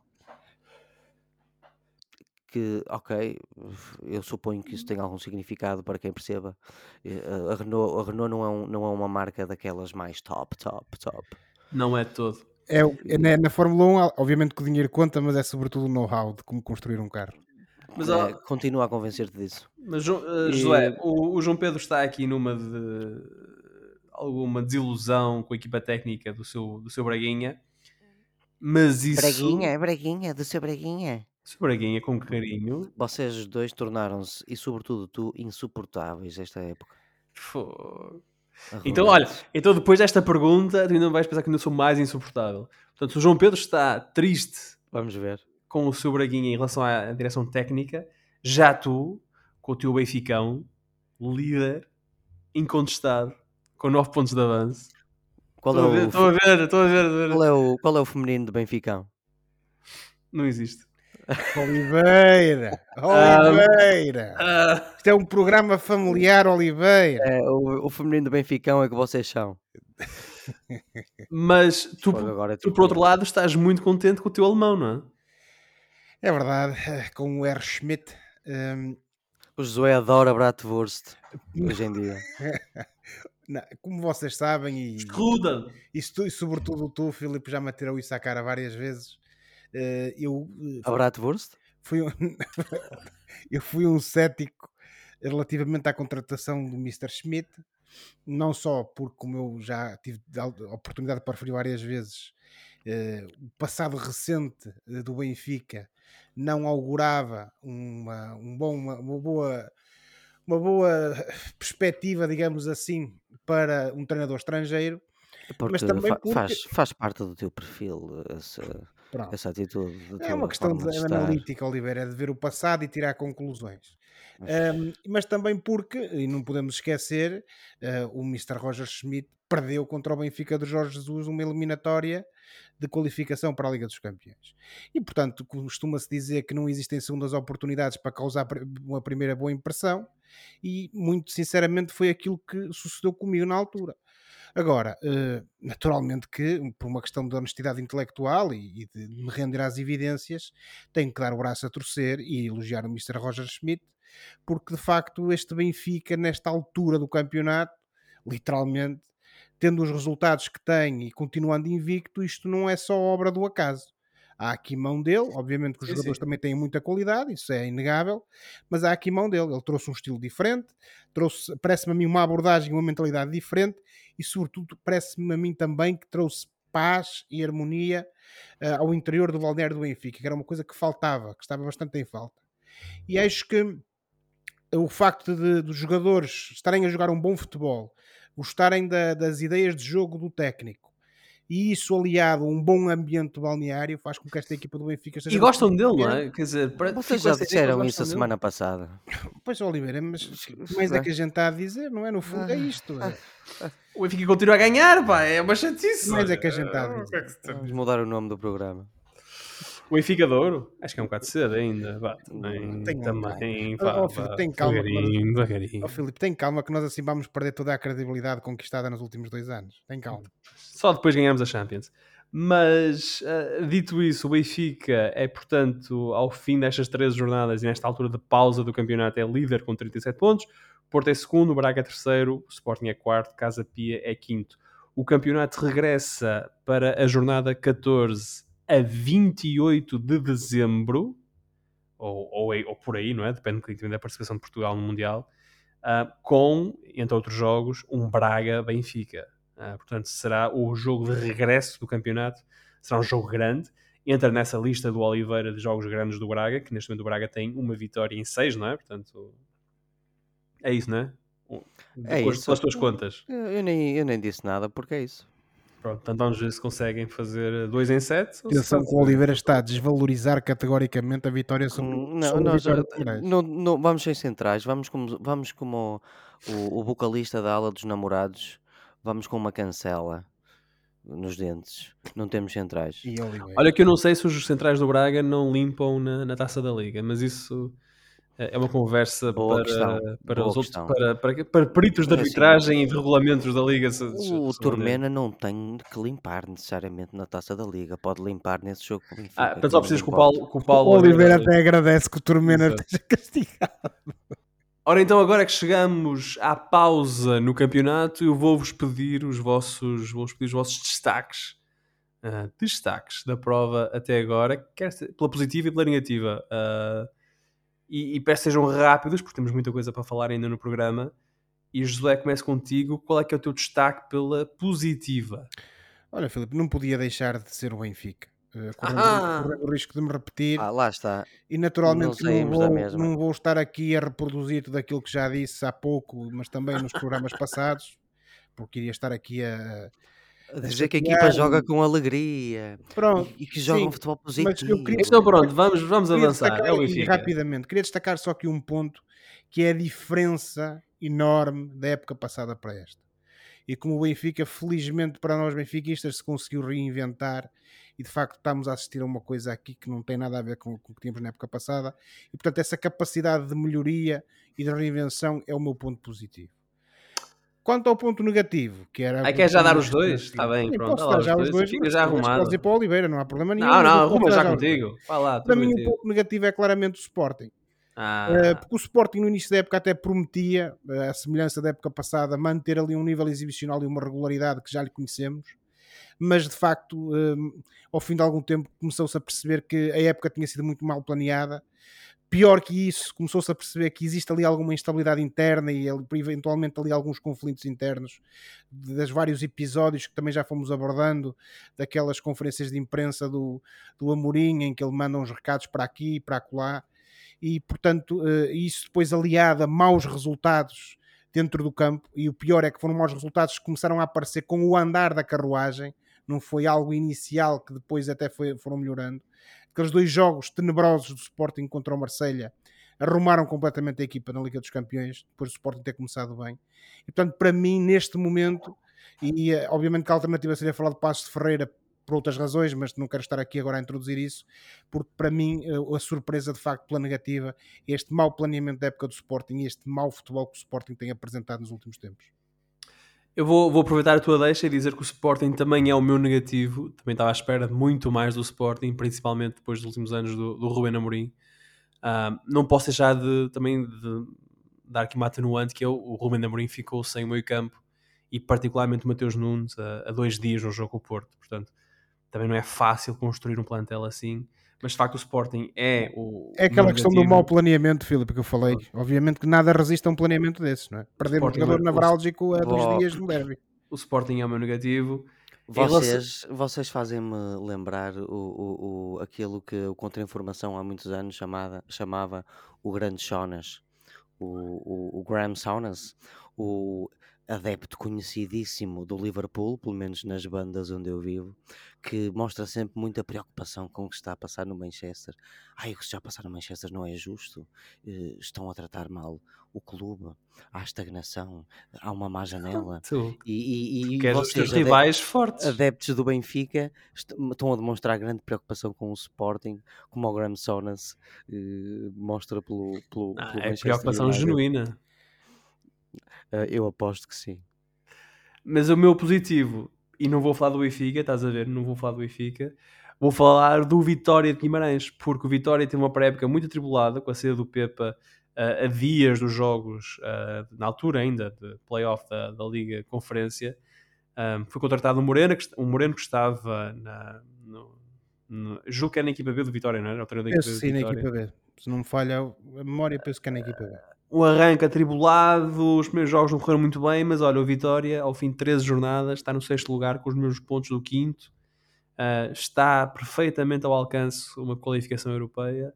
Que, ok, eu suponho que isso tem algum significado para quem perceba. Eh, A Renault, a Renault não, é um- não é uma marca daquelas mais top, top, top. Não é de todo. É, é na, na Fórmula 1, obviamente que o dinheiro conta, mas é sobretudo o know-how de como construir um carro. Mas, ó, continua a convencer-te disso. mas Jo- eh, E- o, o João Pedro está aqui numa de alguma desilusão com a equipa técnica do seu, do seu Braguinha. Mas isso. Braguinha, é Braguinha, do seu Braguinha. Seu Braguinha com carinho. Vocês dois tornaram-se, e sobretudo tu, insuportáveis esta época. Então, olha, então depois desta pergunta, tu ainda vais pensar que ainda sou mais insuportável. Portanto, se o João Pedro está triste Vamos ver. com o seu Braguinha em relação à direção técnica, já tu, com o teu Benficão, líder, incontestado, com 9 pontos de avanço. Qual é, Estou o, a ver, estou a ver. estou a ver. qual, é o, qual é o feminino de Benficão? Não existe. Oliveira! Oliveira! Ah, Isto é um programa familiar, Oliveira! É, o, o feminino de Benficão é que vocês são. *laughs* mas tu, é tu, por outro lado, estás muito contente com o teu alemão, não é? É verdade, eh, com o R. Schmidt. hum, O Josué adora Bratwurst hoje em dia. *laughs* não, como vocês sabem, e, Escuda! e, tu- e sobretudo tu, Filipe, já me atirou isso à cara várias vezes. Eh, eu, eh, A Bratwurst? fui um, *laughs* eu fui um cético relativamente à contratação do Mr. Schmidt, não só porque, como eu já tive a oportunidade para referir várias vezes, eh, o passado recente eh, do Benfica não augurava uma, um bom, uma, uma boa uma boa *laughs* perspectiva, digamos assim, para um treinador estrangeiro. Porque, também fa- porque- faz, faz parte do teu perfil essa, Essa atitude. É uma questão de, de analítica, Oliveira, é de ver o passado e tirar conclusões. Mas- Um, mas também porque, e não podemos esquecer, uh, o Mr. Roger Schmidt perdeu contra o Benfica de Jorge Jesus uma eliminatória de qualificação para a Liga dos Campeões. E, portanto, costuma-se dizer que não existem segundas oportunidades para causar uma primeira boa impressão, e muito sinceramente foi aquilo que sucedeu comigo na altura. Agora, eh, naturalmente que, por uma questão de honestidade intelectual e, e de me render às evidências, tenho que dar o braço a torcer e elogiar o Mr. Roger Schmidt, porque de facto este Benfica, nesta altura do campeonato, literalmente, tendo os resultados que tem e continuando invicto, isto não é só obra do acaso. Há aqui mão dele, obviamente que os Sim, jogadores sim. também têm muita qualidade, isso é inegável, mas há aqui mão dele. Ele trouxe um estilo diferente, trouxe, parece-me a mim, uma abordagem, uma mentalidade diferente e, sobretudo, parece-me a mim também que trouxe paz e harmonia eh, ao interior do balneário do Benfica, que era uma coisa que faltava, que estava bastante em falta. E acho que o facto de, dos jogadores estarem a jogar um bom futebol, gostarem da- das ideias de jogo do técnico, e isso aliado a um bom ambiente balneário faz com que esta equipa do Benfica seja E gostam dele, não é? Quer dizer, para- Vocês já disseram isso a gostam dele. semana passada. *laughs* Pois, Oliveira, mas mais é Ah. que a gente está a dizer, não é? No fundo, é isto. é. *laughs* O Benfica continua a ganhar, pá, é uma chatice. Mais é que a gente está a é dizer. se- Vamos mudar o nome do programa. O Benfica de Ouro? Acho que é um bocado cedo ainda. Vá, também, Tem também, calma. vá, Ó, Filipe, vá, tem calma, devagarinho, devagarinho. Filipe, tem calma que nós assim vamos perder toda a credibilidade conquistada nos últimos dois anos. Tem calma. Só depois ganhamos a Champions. Mas, ah, dito isso, o Benfica é, portanto, ao fim destas três jornadas e nesta altura de pausa do campeonato, é líder com 37 pontos. Porto é segundo, Braga é terceiro, Sporting é quarto, Casa Pia é quinto. O campeonato regressa para a jornada 14 a 28 de dezembro, ou, ou, ou por aí, não é? Depende bocadinho da participação de Portugal no Mundial, ah, com, entre outros jogos, um Braga-Benfica. Ah, portanto, será o jogo de regresso do campeonato, será um jogo grande. Entra nessa lista do Oliveira de jogos grandes do Braga, que neste momento o Braga tem uma vitória em seis, não é? Portanto, é isso, não é? É Com as- isso. Pelas tuas contas. Eu, eu nem, eu nem disse nada porque é isso. Pronto, então vamos ver se conseguem fazer dois em sete. ou se Atenção que o Oliveira está a desvalorizar categoricamente a vitória sobre, Hum, Não, sobre nós, o Vitória não, não- vamos sem centrais, vamos como, vamos como o, o vocalista da ala dos namorados, vamos com uma cancela nos dentes, não temos centrais. E. Olha que eu não sei se os centrais do Braga não limpam na, na taça da Liga, mas isso é é uma conversa Boa para, para, os outros, para, para, para peritos de assim, arbitragem e de regulamentos da Liga. se- se- O se- Turmena não tem que limpar necessariamente na taça da liga, pode limpar nesse jogo Ah, portanto só precisas que o Paulo. Que o Paulo o Oliveira até agradece que o Turmena Exato. esteja *laughs* castigado. Ora, então, agora que chegamos à pausa no campeonato, eu vou-vos pedir os vossos, vou-vos pedir os vossos destaques. ah, destaques da prova até agora, quer pela positiva e pela negativa. Ah, e, e peço que sejam rápidos, porque temos muita coisa para falar ainda no programa. E José, começo contigo. Qual é que é o teu destaque pela positiva? Olha, Filipe, não podia deixar de ser o Benfica. Uh, correndo, Ah! correndo o risco de me repetir. Ah, lá está. E naturalmente Não vou, não vou estar aqui a reproduzir tudo aquilo que já disse há pouco, mas também nos programas passados, porque iria estar aqui a. A dizer que a equipa joga com alegria Pronto, e, que joga sim, um futebol mas eu positivo. queria- Então pronto, vamos, vamos queria avançar. destacar É o rapidamente, queria destacar só aqui um ponto que é a diferença enorme da época passada para esta. E como o Benfica, felizmente para nós benfiquistas, se conseguiu reinventar e de facto estamos a assistir a uma coisa aqui que não tem nada a ver com, com o que tínhamos na época passada. E portanto, essa capacidade de melhoria e de reinvenção é o meu ponto positivo. Quanto ao ponto negativo, que era. Ah, quer já dar os dois? Está bem, sim, pronto. posso dar já os dois. Fica já arrumado. Podes ir para o Oliveira, não há problema nenhum. Não, não, arruma já contigo. Vai lá, Para mim, o contigo. ponto negativo é claramente o Sporting. Ah, Uh, porque o Sporting no início da época até prometia, uh, a semelhança da época passada, manter ali um nível exibicional e uma regularidade que já lhe conhecemos, mas de facto, um, ao fim de algum tempo, começou-se a perceber que a época tinha sido muito mal planeada. Pior que isso, começou-se a perceber que existe ali alguma instabilidade interna e eventualmente ali alguns conflitos internos dos vários episódios que também já fomos abordando, daquelas conferências de imprensa do, do Amorim, em que ele manda uns recados para aqui e para acolá e portanto eh, isso depois aliado a maus resultados dentro do campo e o pior é que foram maus resultados que começaram a aparecer com o andar da carruagem não foi algo inicial que depois até foi- foram melhorando aqueles dois jogos tenebrosos do Sporting contra o Marselha arrumaram completamente a equipa na Liga dos Campeões depois do Sporting ter começado bem e portanto para mim neste momento e eh, obviamente que a alternativa seria falar de Passos de Ferreira por outras razões, mas não quero estar aqui agora a introduzir isso, porque para mim eh, a surpresa de facto pela negativa é este mau planeamento da época do Sporting e este mau futebol que o Sporting tem apresentado nos últimos tempos. Eu vou, vou aproveitar a tua deixa e dizer que o Sporting também é o meu negativo. Também estava à espera de muito mais do Sporting, principalmente depois dos últimos anos do, do Ruben Amorim. Ah, não posso deixar de também de dar aqui uma atenuante que é o, Ruben Amorim ficou sem o meio campo e particularmente o Mateus Nunes a, a dois dias no jogo com o Porto. Portanto, também não é fácil construir um plantel assim. Mas de facto o Sporting é o É aquela questão do mau planeamento, Filipe, que eu falei. Obviamente que nada resiste a um planeamento desses, não é? Perder um Sporting jogador é- navrálgico a dois Bom. dias no derby. O Sporting é o meu negativo. Relação- Vocês, vocês fazem-me lembrar o, o, o- aquilo que o Contra-Informação há muitos anos chamada, chamava o Grande Saunas, o, o, o Graham Saunas, o adepto conhecidíssimo do Liverpool, pelo menos nas bandas onde eu vivo, que mostra sempre muita preocupação com o que está a passar no Manchester. Ai, o que está a passar no Manchester não é justo, eh, estão a tratar mal o clube, há estagnação, há uma má janela. *laughs* Tu E, e, e teus vocês, adeptos- fortes. adeptos do Benfica est- estão a demonstrar grande preocupação com o Sporting, como o Graham Sonas eh, mostra pelo, pelo, Ah, pelo é Manchester preocupação United. genuína. Eh, eu aposto que sim. Mas o meu positivo, e não vou falar do Benfica, estás a ver? Não vou falar do Benfica. Vou falar do Vitória de Guimarães, porque o Vitória teve uma pré-época muito atribulada com a saída do Pepa ah, a dias dos jogos, ah, na altura ainda, de playoff da, da Liga Conferência. Ah, foi contratado um Moreno, que, um Moreno que estava na. No, no, julgo que era na equipa B do Vitória, não era? O treinador da Penso equipa sim na equipa B. Se não me falha a memória, penso que é na equipa B. um arranque atribulado, os primeiros jogos não correram muito bem, mas olha, o Vitória, ao fim de 13 jornadas, está no sexto lugar com os mesmos pontos do quinto, Ah, está perfeitamente ao alcance uma qualificação europeia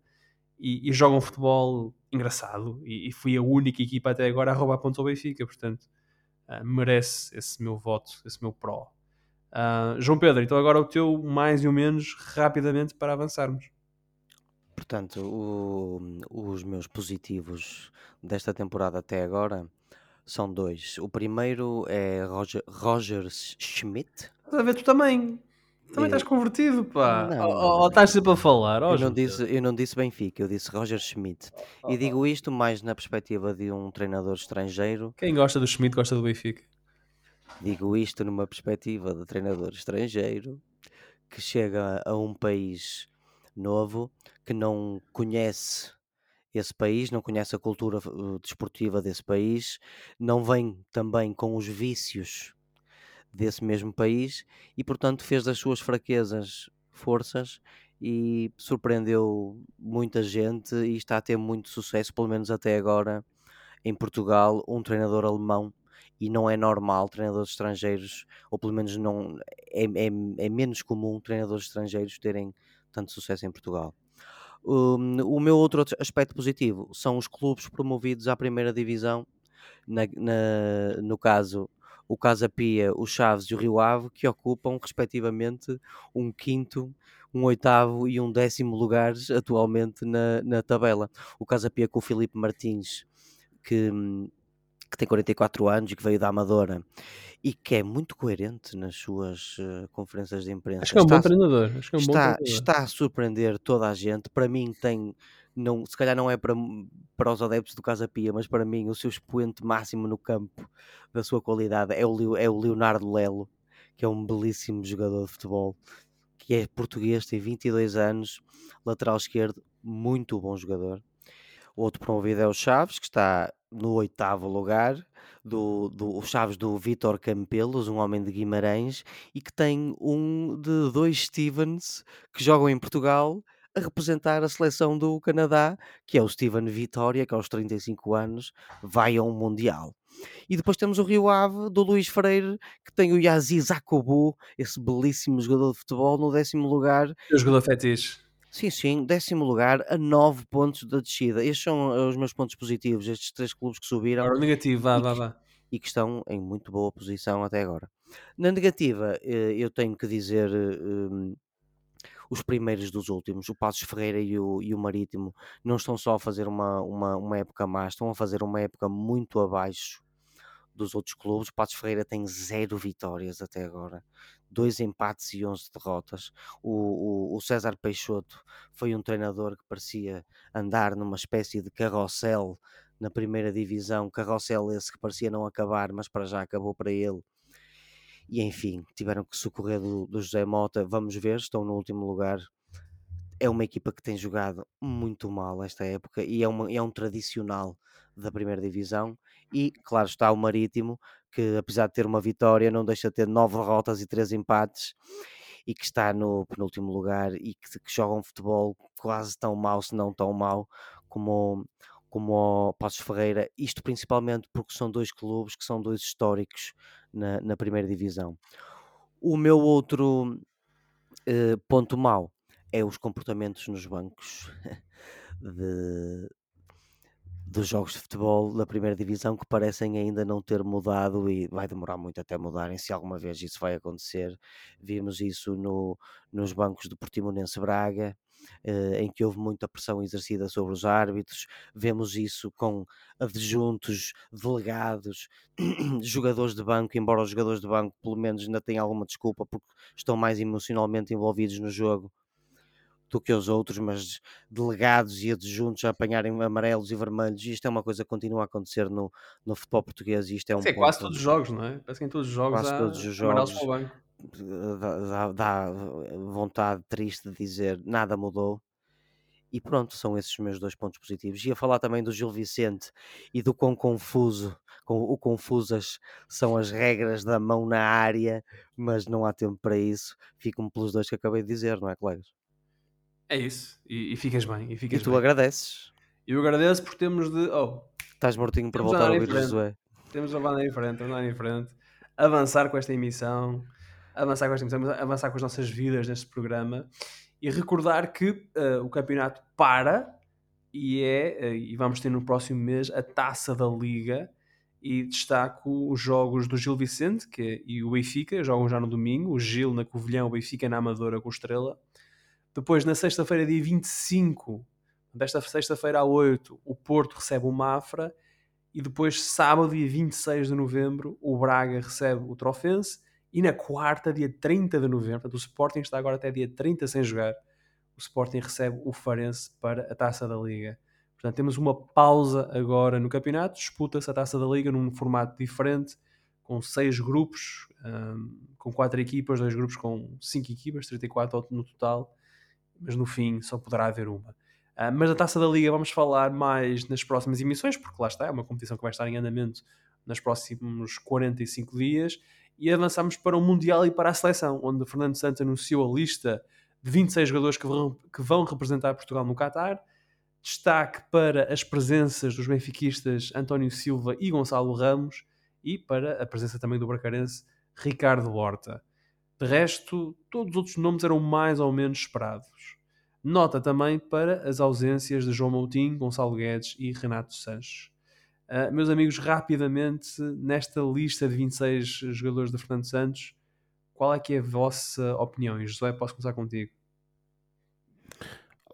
e, e joga um futebol engraçado e, e fui a única equipa até agora a roubar pontos ao Benfica, portanto ah, merece esse meu voto, esse meu pró. Ah, João Pedro, então agora o teu mais e o menos rapidamente para avançarmos. Portanto, o- os meus positivos desta temporada até agora são dois. O primeiro é Roger, Roger Schmidt. Estás a ver, tu também. Também estás convertido, pá. não, Ou- ou não. estás sempre a falar. ó, Eu não, disse, eu não disse Benfica, eu disse Roger Schmidt. Oh, E digo isto mais na perspectiva de um treinador estrangeiro Quem gosta do Schmidt gosta do Benfica. Digo isto numa perspectiva de treinador estrangeiro que chega a um país novo que não conhece esse país, não conhece a cultura uh, desportiva desse país, não vem também com os vícios desse mesmo país e, portanto, fez das suas fraquezas forças e surpreendeu muita gente e está a ter muito sucesso, pelo menos até agora, em Portugal, um treinador alemão e não é normal treinadores estrangeiros, ou pelo menos não é, é, é menos comum treinadores estrangeiros terem tanto sucesso em Portugal. Um, o meu outro aspecto positivo são os clubes promovidos à primeira divisão, na, na, no caso o Casa Pia, o Chaves e o Rio Ave, que ocupam respectivamente um quinto, um oitavo e um décimo lugares atualmente na, na tabela. O Casa Pia com o Filipe Martins, que, que tem 44 anos e que veio da Amadora e que é muito coerente nas suas uh, conferências de imprensa. Acho que é um está, bom treinador. Acho que é um está, bom treinador. está a surpreender toda a gente. Para mim tem, não, se calhar não é para, para os adeptos do Casa Pia, mas para mim o seu expoente máximo no campo da sua qualidade é o, é o Leonardo Lelo, que é um belíssimo jogador de futebol, que é português, tem 22 anos, lateral esquerdo, muito bom jogador. O outro promovido é o Chaves, que está no oitavo lugar, do, do o Chaves do Vitor Campelos, um homem de Guimarães, e que tem um de dois Stevens que jogam em Portugal a representar a seleção do Canadá, que é o Steven Vitória, que aos 35 anos vai a um Mundial. E depois temos o Rio Ave, do Luís Freire, que tem o Yaziz Zakobu, esse belíssimo jogador de futebol, no décimo lugar. O jogador fetiche. Sim, sim, décimo lugar a 9 pontos da descida. Estes são eh, os meus pontos positivos, estes três clubes que subiram. Agora, negativo, vá, e, vá, que, vá. e que estão em muito boa posição até agora. Na negativa, eh, eu tenho que dizer um, os primeiros dos últimos, o Passos Ferreira e o, e o Marítimo, não estão só a fazer uma, uma, uma época má, estão a fazer uma época muito abaixo dos outros clubes. O Passos Ferreira tem zero vitórias até agora, dois empates e 11 derrotas. O, o, o, César Peixoto foi um treinador que parecia andar numa espécie de carrossel na primeira divisão, carrossel esse que parecia não acabar, mas para já acabou para ele. E enfim, tiveram que socorrer do, do José Mota. Vamos ver, estão no último lugar. É uma equipa que tem jogado muito mal esta época e é, uma, é um tradicional da primeira divisão. E claro está o Marítimo, que apesar de ter uma vitória, não deixa de ter nove derrotas e três empates e que está no penúltimo lugar e que, que joga um futebol quase tão mau, se não tão mau, como, como o Passos Ferreira. Isto principalmente porque são dois clubes que são dois históricos na, na primeira divisão. O meu outro uh, ponto mau é os comportamentos nos bancos *laughs* de, dos jogos de futebol da primeira divisão que parecem ainda não ter mudado e vai demorar muito até mudarem, se alguma vez isso vai acontecer. Vimos isso no, nos bancos do Portimonense Braga, eh, em que houve muita pressão exercida sobre os árbitros. Vemos isso com adjuntos, delegados, *clears throat* jogadores de banco, embora os jogadores de banco pelo menos ainda tenham alguma desculpa porque estão mais emocionalmente envolvidos no jogo do que os outros, mas delegados e adjuntos a apanharem amarelos e vermelhos, isto é uma coisa que continua a acontecer no, no futebol português e isto é um Sim, ponto, quase todos os jogos, não é? Parece que em todos os jogos quase há todos os jogos banco. dá, dá- vontade triste de dizer nada mudou. E pronto, são esses os meus dois pontos positivos. Ia falar também do Gil Vicente e do quão confuso, com o confusas são as regras da mão na área, mas não há tempo para isso. Fico-me pelos dois que acabei de dizer, não é, colegas? É isso. E, e ficas bem. E E ficas tu bem. agradeces. Eu agradeço porque temos de. Oh, Estás mortinho por Temos a voltar a ouvir frente. Josué. temos a andar em frente, andar em frente, avançar com esta emissão, avançar com esta emissão, avançar com as nossas vidas neste programa e recordar que eh, o campeonato para e é, eh, e vamos ter no próximo mês a taça da Liga e destaco os jogos do Gil Vicente que, é- e o Benfica, jogam já no domingo, o Gil na Covilhão, o Benfica na Amadora com o Estrela. Depois, na sexta-feira, dia 25, desta sexta-feira à 8, o Porto recebe o Mafra e depois, sábado, dia 26 de novembro, o Braga recebe o Trofense. E na quarta, dia 30 de novembro, portanto, o Sporting está agora até dia 30 sem jogar. O Sporting recebe o Farense para a taça da Liga. Portanto, temos uma pausa agora no campeonato. Disputa-se a taça da Liga num formato diferente, com seis grupos, hum, com quatro equipas, dois grupos com cinco equipas, 34 no total. Mas no fim só poderá haver uma. Ah, mas da Taça da Liga vamos falar mais nas próximas emissões, porque lá está, é uma competição que vai estar em andamento nos próximos 45 dias. E avançamos para o Mundial e para a seleção, onde Fernando Santos anunciou a lista de 26 jogadores que vão, que vão representar Portugal no Qatar. Destaque para as presenças dos benfiquistas António Silva e Gonçalo Ramos e para a presença também do bracarense Ricardo Horta. De resto, todos os outros nomes eram mais ou menos esperados. Nota também para as ausências de João Moutinho, Gonçalo Guedes e Renato Sanches. Uh, meus amigos, rapidamente, nesta lista de 26 jogadores de Fernando Santos, qual é que é a vossa opinião? E José, posso começar contigo.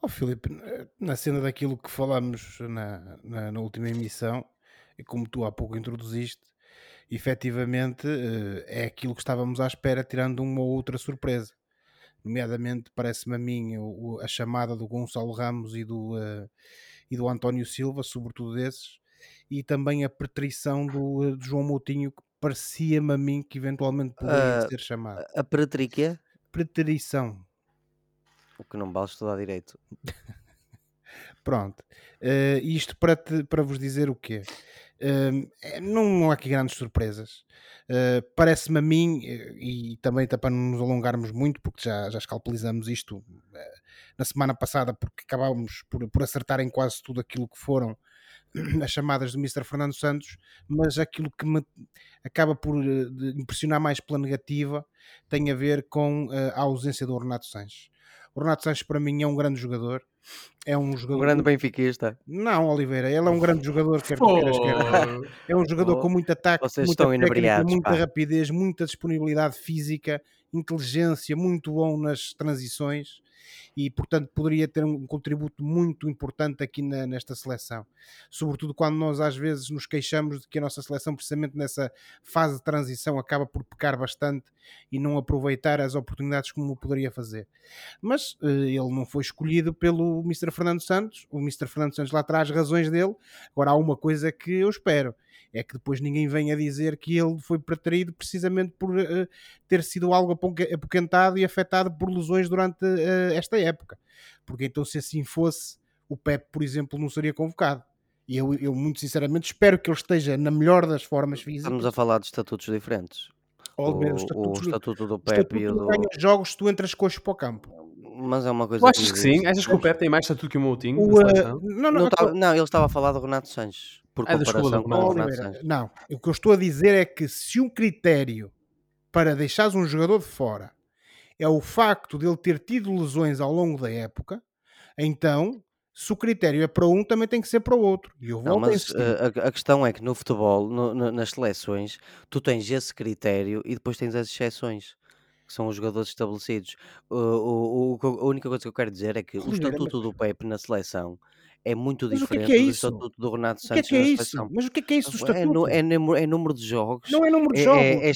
Oh, Filipe, na cena daquilo que falámos na, na, na, última emissão, e como tu há pouco introduziste, efetivamente uh, é aquilo que estávamos à espera, tirando uma ou outra surpresa nomeadamente parece-me a mim a chamada do Gonçalo Ramos e do, uh, e do António Silva, sobretudo desses, e também a preterição do, uh, do João Moutinho, que parecia-me a mim que eventualmente poderia uh, ser chamado. A preteriquia? Preterição. O que não vale estudar direito. *laughs* Pronto. Uh, isto para, te, para vos dizer o quê? Uh, não, há aqui grandes surpresas. Uh, Parece-me a mim, e também tá para não nos alongarmos muito, porque já, já escalpelizamos isto na semana passada, porque acabámos por, por acertar em quase tudo aquilo que foram *clears throat* as chamadas do Mr. Fernando Santos, mas aquilo que me acaba por impressionar mais pela negativa tem a ver com a ausência do Renato Sanches. O Renato Sanches para mim é um grande jogador, é um jogador. Um grande benfiquista. Não, Oliveira, ele é um grande jogador, quer oh. queiras, quer. É um jogador oh. com muito ataque, Vocês muita técnica, muita pá. rapidez, muita disponibilidade física, inteligência, muito bom nas transições e, portanto, poderia ter um contributo muito importante aqui na, nesta seleção. Sobretudo quando nós às vezes nos queixamos de que a nossa seleção, precisamente nessa fase de transição, acaba por pecar bastante e não aproveitar as oportunidades como poderia fazer. Mas uh, ele não foi escolhido pelo Mr. Fernando Santos, o Mr. Fernando Santos lá traz razões dele. Agora há uma coisa que eu espero é que depois ninguém venha dizer que ele foi preterido precisamente por uh, ter sido algo apoquentado e afetado por lesões durante uh, esta época. Porque então, se assim fosse, o Pep, por exemplo, não seria convocado. E eu, eu, muito sinceramente, espero que ele esteja na melhor das formas físicas. Estamos a falar de estatutos diferentes. O, o, estatuto, o estatuto do Pep e do... jogos se tu entras coxo para o campo. Mas é uma coisa. Tu achas que, que sim? Achas que o Pep tem mais estatuto que o Moutinho? O, uh, não, não, não, tá, não, ele estava a falar do Renato Sanches. Por é comparação com o Renato Sanches. Não, o que eu estou a dizer é que se um critério para deixares um jogador de fora é o facto de ele ter tido lesões ao longo da época, então se o critério é para um, também tem que ser para o outro. E eu não, mas a, a, questão é que no futebol, no, no, nas seleções, tu tens esse critério e depois tens as exceções que são os jogadores estabelecidos. O, o, o, a única coisa que eu quero dizer é que o estatuto do Pepe na seleção é muito Mas diferente que é que é do estatuto do Renato O que é Santos que é isso? Mas o que é que é isso do É, estatuto? é número, é número de jogos, Não é número de é, jogos. é- é Oliveira,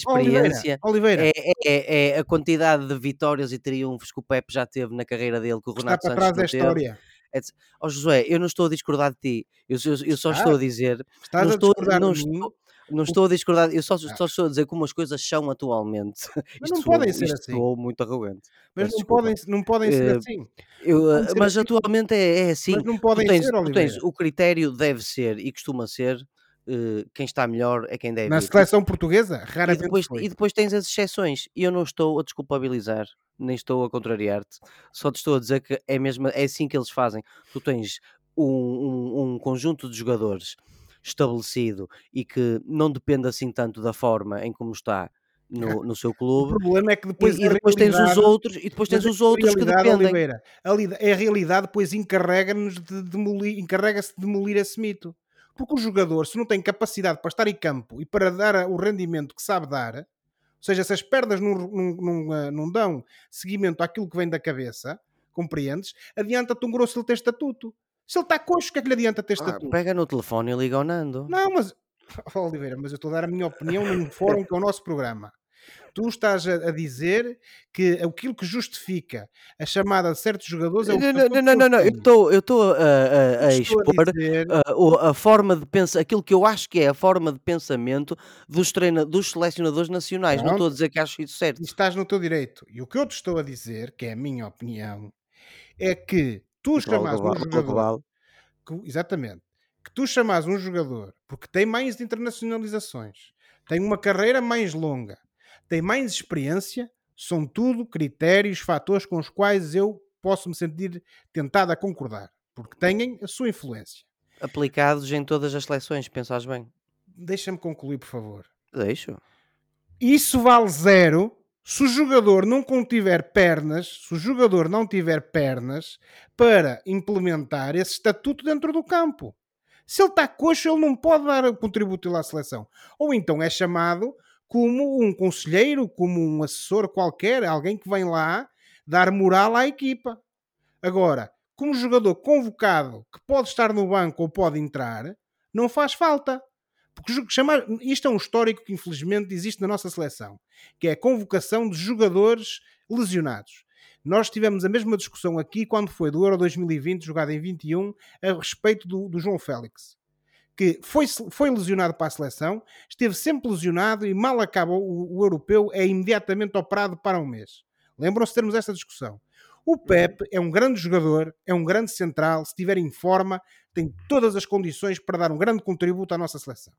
experiência, Oliveira, é, é- é a quantidade de vitórias e triunfos que o Pepe já teve na carreira dele, que o está Renato para Sanches trás da história. etc. Ó Josué, eu não estou a discordar de ti, eu, eu- eu só estou a dizer, Estás não a estou, discordar não de estou, não estou a discordar, eu só, só estou a dizer como as coisas são atualmente. *laughs* Mas Isto não podem soou, ser assim. soou muito arrogante. Mas não desculpa. podem, não podem ser Eh, assim. Eu, podem eh, ser mas assim. atualmente é, é assim. Mas não podem tens, ser, tens o critério deve ser e costuma ser eh, quem está melhor é quem deve Na ir. seleção portuguesa, E raramente depois, foi. e depois tens as exceções. E eu não estou a desculpabilizar, nem estou a contrariar-te. Só te estou a dizer que é mesmo é assim que eles fazem. Tu tens um, um- um conjunto de jogadores estabelecido e que não depende assim tanto da forma em como está no, no seu O clube. problema é que depois E, e depois tens os outros, e depois tens a os outros que dependem. Oliveira, a, a realidade depois encarrega-nos de demolir, encarrega-se de demolir esse mito. Porque o jogador, se não tem capacidade para estar em campo e para dar o rendimento que sabe dar, ou seja, se as pernas não, não, não, ah, não dão seguimento àquilo que vem da cabeça, compreendes? Adianta-te um grosso ele ter estatuto. Se ele está coxo, o que é que lhe adianta ter Ah, estatuto? pega no telefone e liga ao Nando. Não, mas *laughs* Oliveira, mas eu estou a dar a minha opinião num *laughs* fórum que é o nosso programa. Tu estás a, a dizer que aquilo que justifica a chamada de certos jogadores é o Não, não, não, não, não, não, eu estou eu estou a, a- a Estou expor dizer, a, forma de pensar, aquilo que eu acho que é a forma de pensamento dos, treina, dos selecionadores nacionais. Não estou a dizer que acho isso certo. estás no teu direito. E o que eu te estou a dizer, que é a minha opinião, é que tu chamas um jogador, que- exatamente, que tu chamas um jogador porque tem mais internacionalizações, tem uma carreira mais longa, tem mais experiência, São tudo critérios, fatores com os quais eu posso me sentir tentado a concordar, porque têm a sua influência. Aplicados em todas as seleções, pensas bem. Deixa-me concluir, por favor. Deixo. Isso vale zero se o jogador não tiver pernas, se o jogador não tiver pernas para implementar esse estatuto dentro do campo. Se ele está coxo, ele não pode dar o contributo à seleção. Ou então é chamado como um conselheiro, como um assessor qualquer, alguém que vem lá dar moral à equipa. Agora, como jogador convocado que pode estar no banco ou pode entrar, não faz falta. Porque chamar, isto é um histórico que infelizmente existe na nossa seleção, que é a convocação de jogadores lesionados. Nós tivemos a mesma discussão aqui quando foi do Euro 2020, jogado em 21, a respeito do, do João Félix. Que foi, foi lesionado para a seleção, esteve sempre lesionado e mal acaba o, o europeu, é imediatamente operado para um mês. Lembram-se de termos esta discussão. O Pep é um grande jogador, é um grande central, se estiver em forma, tem todas as condições para dar um grande contributo à nossa seleção.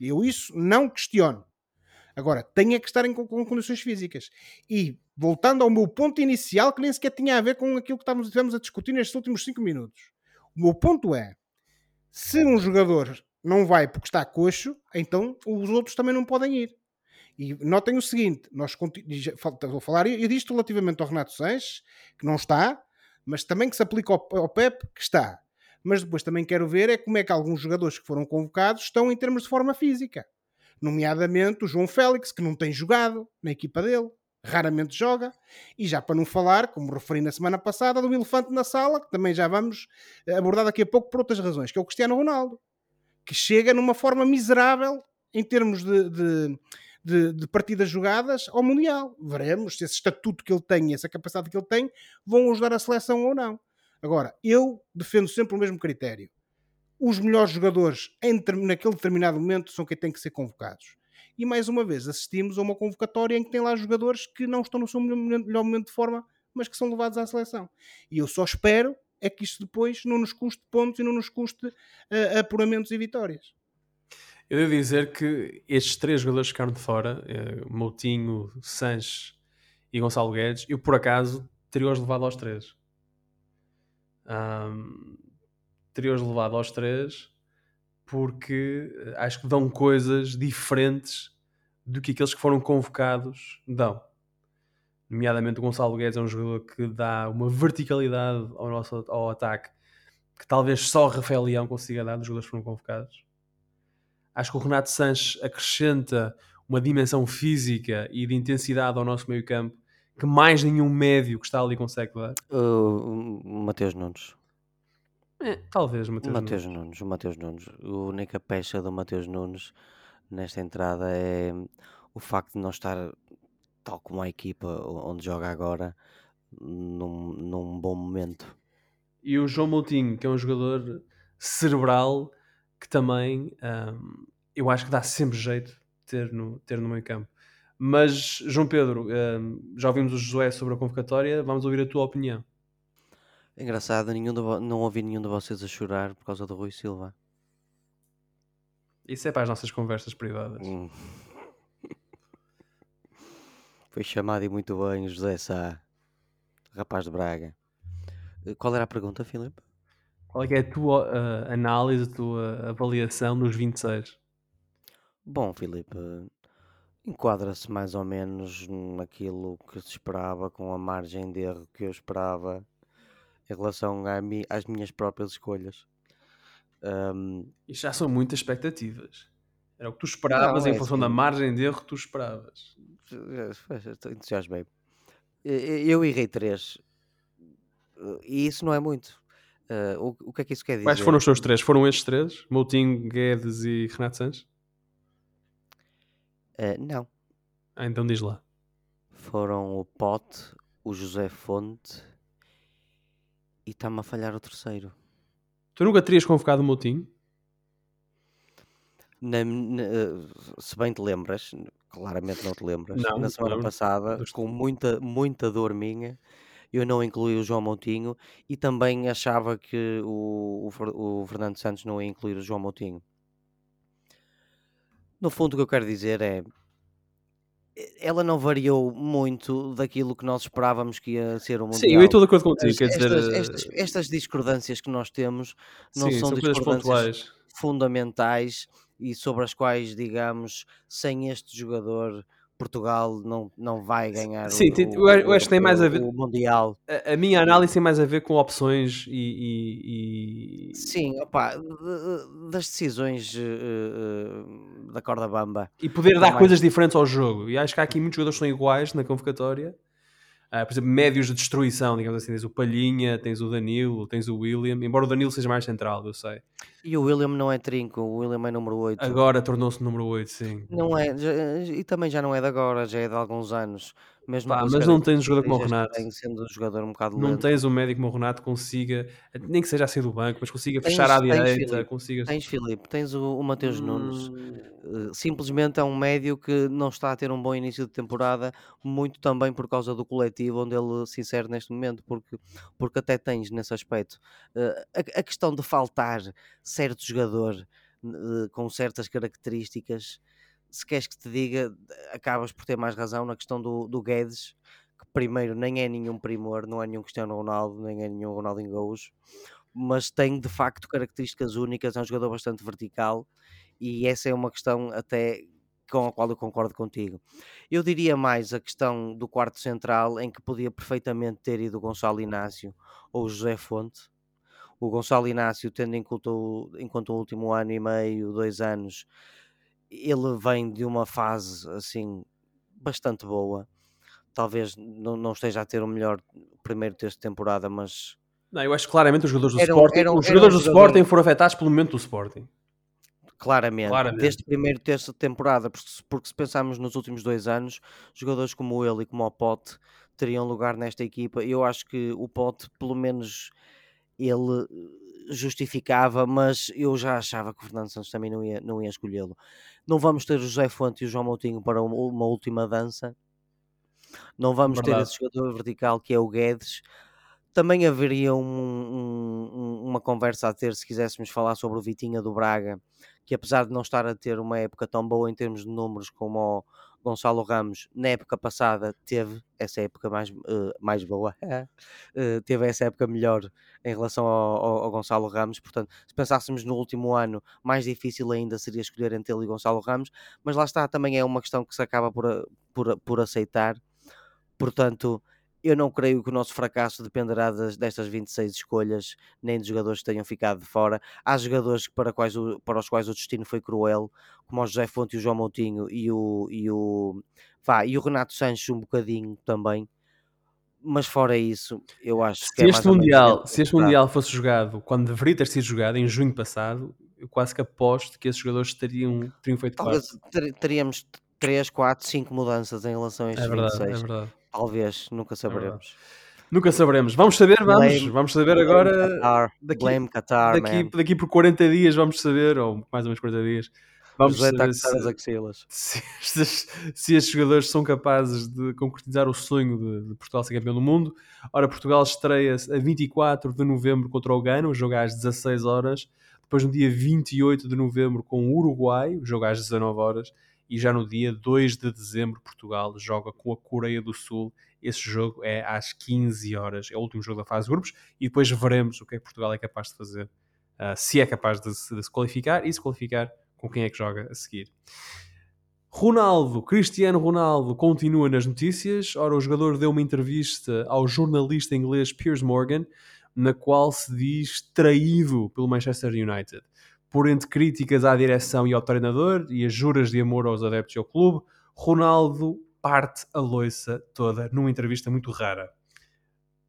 Eu isso não questiono. Agora, tem é que estar em, com, com condições físicas. E, voltando ao meu ponto inicial, que nem sequer tinha a ver com aquilo que estávamos, a discutir nestes últimos 5 minutos. O meu ponto é, se um jogador não vai porque está coxo, então os outros também não podem ir. E notem o seguinte: nós vou falar e disto relativamente ao Renato Sanches, que não está, mas também que se aplica ao, ao Pep, que está. Mas depois também quero ver é como é que alguns jogadores que foram convocados estão em termos de forma física. Nomeadamente o João Félix, que não tem jogado na equipa dele, raramente joga. E já para não falar, como referi na semana passada, do elefante na sala, que também já vamos abordar daqui a pouco por outras razões, que é o Cristiano Ronaldo, que chega numa forma miserável em termos de, de de, de, partidas jogadas ao Mundial. Veremos se esse estatuto que ele tem, essa capacidade que ele tem, vão ajudar a seleção ou não. Agora, eu defendo sempre o mesmo critério. Os melhores jogadores em, naquele determinado momento são quem tem que ser convocados. E mais uma vez assistimos a uma convocatória em que tem lá jogadores que não estão no seu melhor momento de forma, mas que são levados à seleção. E eu só espero é que isto depois não nos custe pontos e não nos custe uh, apuramentos e vitórias. Eu devo dizer que estes três jogadores ficaram de fora, eh, Moutinho, Sanches e Gonçalo Guedes, eu por acaso teria-os levado aos três. Um, teria-os levado aos três porque eh, acho que dão coisas diferentes do que aqueles que foram convocados dão. Nomeadamente o Gonçalo Guedes é um jogador que dá uma verticalidade ao nosso ao ataque que talvez só Rafael Leão consiga dar dos jogadores que foram convocados. Acho que o Renato Sanches acrescenta uma dimensão física e de intensidade ao nosso meio campo que mais nenhum médio que está ali consegue dar. Uh, Mateus Nunes. É, talvez Mateus, Mateus Nunes. Nunes. O Mateus Nunes. A única pecha do Mateus Nunes nesta entrada é o facto de não estar, tal como a equipa onde joga agora, num, num bom momento. E o João Moutinho, que é um jogador cerebral que também um, eu acho que dá sempre jeito ter no, ter no meio campo. Mas, João Pedro, um, já ouvimos o Josué sobre a convocatória, vamos ouvir a tua opinião. É engraçado, nenhum não ouvi nenhum de vocês a chorar por causa do Rui Silva. Isso é para as nossas conversas privadas. Hum. *laughs* Foi chamado e muito bem José Sá, rapaz de Braga. Qual era a pergunta, Filipe? Qual é, é, a tua uh, análise, a tua avaliação dos 26? Bom, Filipe, enquadra-se mais ou menos naquilo que se esperava, com a margem de erro que eu esperava em relação mi às minhas próprias escolhas. Um... Isto já são muitas expectativas. Era o que tu esperavas não, em é função assim... da margem de erro que tu esperavas. Entusiasmei. Eu errei três. E isso não é muito. Uh, o, o, que é que isso quer dizer? Quais foram os seus três? Foram estes três? Moutinho, Guedes e Renato Sanches? Uh, não. Ah, então diz lá. Foram o Pote, o José Fonte e está-me a falhar o terceiro. Tu nunca terias convocado o Moutinho? Na, na, se bem te lembras, claramente não te lembras, não, na semana passada, com muita, muita dor minha, eu não incluí o João Moutinho e também achava que o, o, o Fernando Santos não ia incluir o João Moutinho. No fundo, o que eu quero dizer é ela não variou muito daquilo que nós esperávamos que ia ser o Mundial. Sim, eu estou de acordo contigo, quer dizer... estas, eh, estas, estas discordâncias que nós temos não sim, são, são discordâncias fundamentais e sobre as quais, digamos, sem este jogador, Portugal não, não vai ganhar Sim, o, eu acho- que tem mais a ver- o Mundial. A, a minha análise tem mais a ver com opções e... e- e- Sim, de- das decisões eh, da corda bamba. e poder Tem dar mais- coisas diferentes ao jogo. E acho que há aqui muitos jogadores que são iguais na convocatória. Ah, por exemplo, médios de destruição, digamos assim. Tens o Palhinha, tens o Danilo, tens o William. Embora o Danilo seja mais central, eu sei. E o William não é trinco, o William é número 8. Agora tornou-se número 8, sim. Não é, e também já não é de agora, já é de alguns anos. Mesmo Pá, mas não tens um jogador como o Renato. sendo um jogador um bocado Não lento. tens um médico como o Renato que consiga, nem que seja assim do banco, mas consiga Tens- fechar à tens, direita, Filipe, consiga... Tens Filipe, tens o, o Mateus Nunes. Hum, Eh, simplesmente é um médio que não está a ter um bom início de temporada, muito também por causa do coletivo onde ele se insere neste momento, porque, porque até tens nesse aspecto. Eh, a, a questão de faltar certo jogador eh, com certas características, se queres que te diga, acabas por ter mais razão na questão do, do Guedes, que primeiro nem é nenhum primor, não é nenhum Cristiano Ronaldo, nem é nenhum Ronaldinho Gaúcho, mas tem de facto características únicas, é um jogador bastante vertical e essa é uma questão até com a qual eu concordo contigo. Eu diria mais a questão do quarto central, em que podia perfeitamente ter ido o Gonçalo Inácio ou José Fonte. O Gonçalo Inácio, tendo em conta o, em conta o último ano e meio, dois anos, ele vem de uma fase assim bastante boa. Talvez não, não esteja a ter o melhor primeiro terço de temporada, mas Não, eu acho que claramente os jogadores do Era um- Sporting, era um- os jogadores do jogador- Sporting foram afetados pelo momento do Sporting. Claramente, Claramente. deste primeiro terço de temporada, porque se, porque se pensarmos nos últimos dois anos, jogadores como ele e como o Pote teriam lugar nesta equipa. Eu acho que o Pote, pelo menos, ele justificava, mas eu já achava que o Fernando Santos também não ia, não ia escolhê-lo. Não vamos ter o José Fonte e o João Moutinho para uma, última dança. Não vamos ter Verdade. esse jogador vertical que é o Guedes. Também haveria um- um- uma conversa a ter se quiséssemos falar sobre o Vitinha do Braga, que apesar de não estar a ter uma época tão boa em termos de números como o Gonçalo Ramos, na época passada teve essa época mais, eh, mais boa, *laughs* Eh, teve essa época melhor em relação ao, ao- ao Gonçalo Ramos. Portanto, se pensássemos no último ano, mais difícil ainda seria escolher entre ele e Gonçalo Ramos, mas lá está, também é uma questão que se acaba por, por, por aceitar. Portanto, eu não creio que o nosso fracasso dependerá das, destas 26 escolhas, nem dos jogadores que tenham ficado de fora. Há jogadores que para, quais o- para os quais o destino foi cruel, como o José Fonte e o João Moutinho e o, e o, vá, e o Renato Sanches um bocadinho também. Mas fora isso, eu acho que Se é mais este, menos mundial, dentro se este Mundial fosse jogado quando deveria ter sido jogado, em junho passado, eu quase que aposto que esses jogadores teriam, teriam feito Talvez teríamos 3, 4, 5 mudanças em relação a estes É verdade, 26. é verdade. Talvez, nunca verdade. saberemos. Nunca saberemos. Vamos saber, vamos. Blame- vamos saber agora. Qatar, daqui- blame Qatar, Daqui, man. daqui por 40 dias vamos saber, ou mais ou menos 40 dias, vamos José saber coçar as se, axilas. *laughs* se, estes, se estes jogadores são capazes de concretizar o sonho de, de Portugal ser campeão do mundo. Ora, Portugal estreia-se a 24 de novembro contra o Ghana, o jogo às 16 horas. Depois, no dia 28 de novembro, com o Uruguai, o jogo às 19 horas. E já no dia 2 de dezembro, Portugal joga com a Coreia do Sul. Esse jogo é às 15 horas, é o último jogo da fase de grupos. E depois veremos o que é que Portugal é capaz de fazer. ah, se é capaz de de se qualificar e se qualificar com quem é que joga a seguir. Ronaldo, Cristiano Ronaldo, continua nas notícias. Ora, o jogador deu uma entrevista ao jornalista inglês Piers Morgan, na qual se diz traído pelo Manchester United. Por entre críticas à direção e ao treinador e as juras de amor aos adeptos e ao clube, Ronaldo parte a loiça toda numa entrevista muito rara.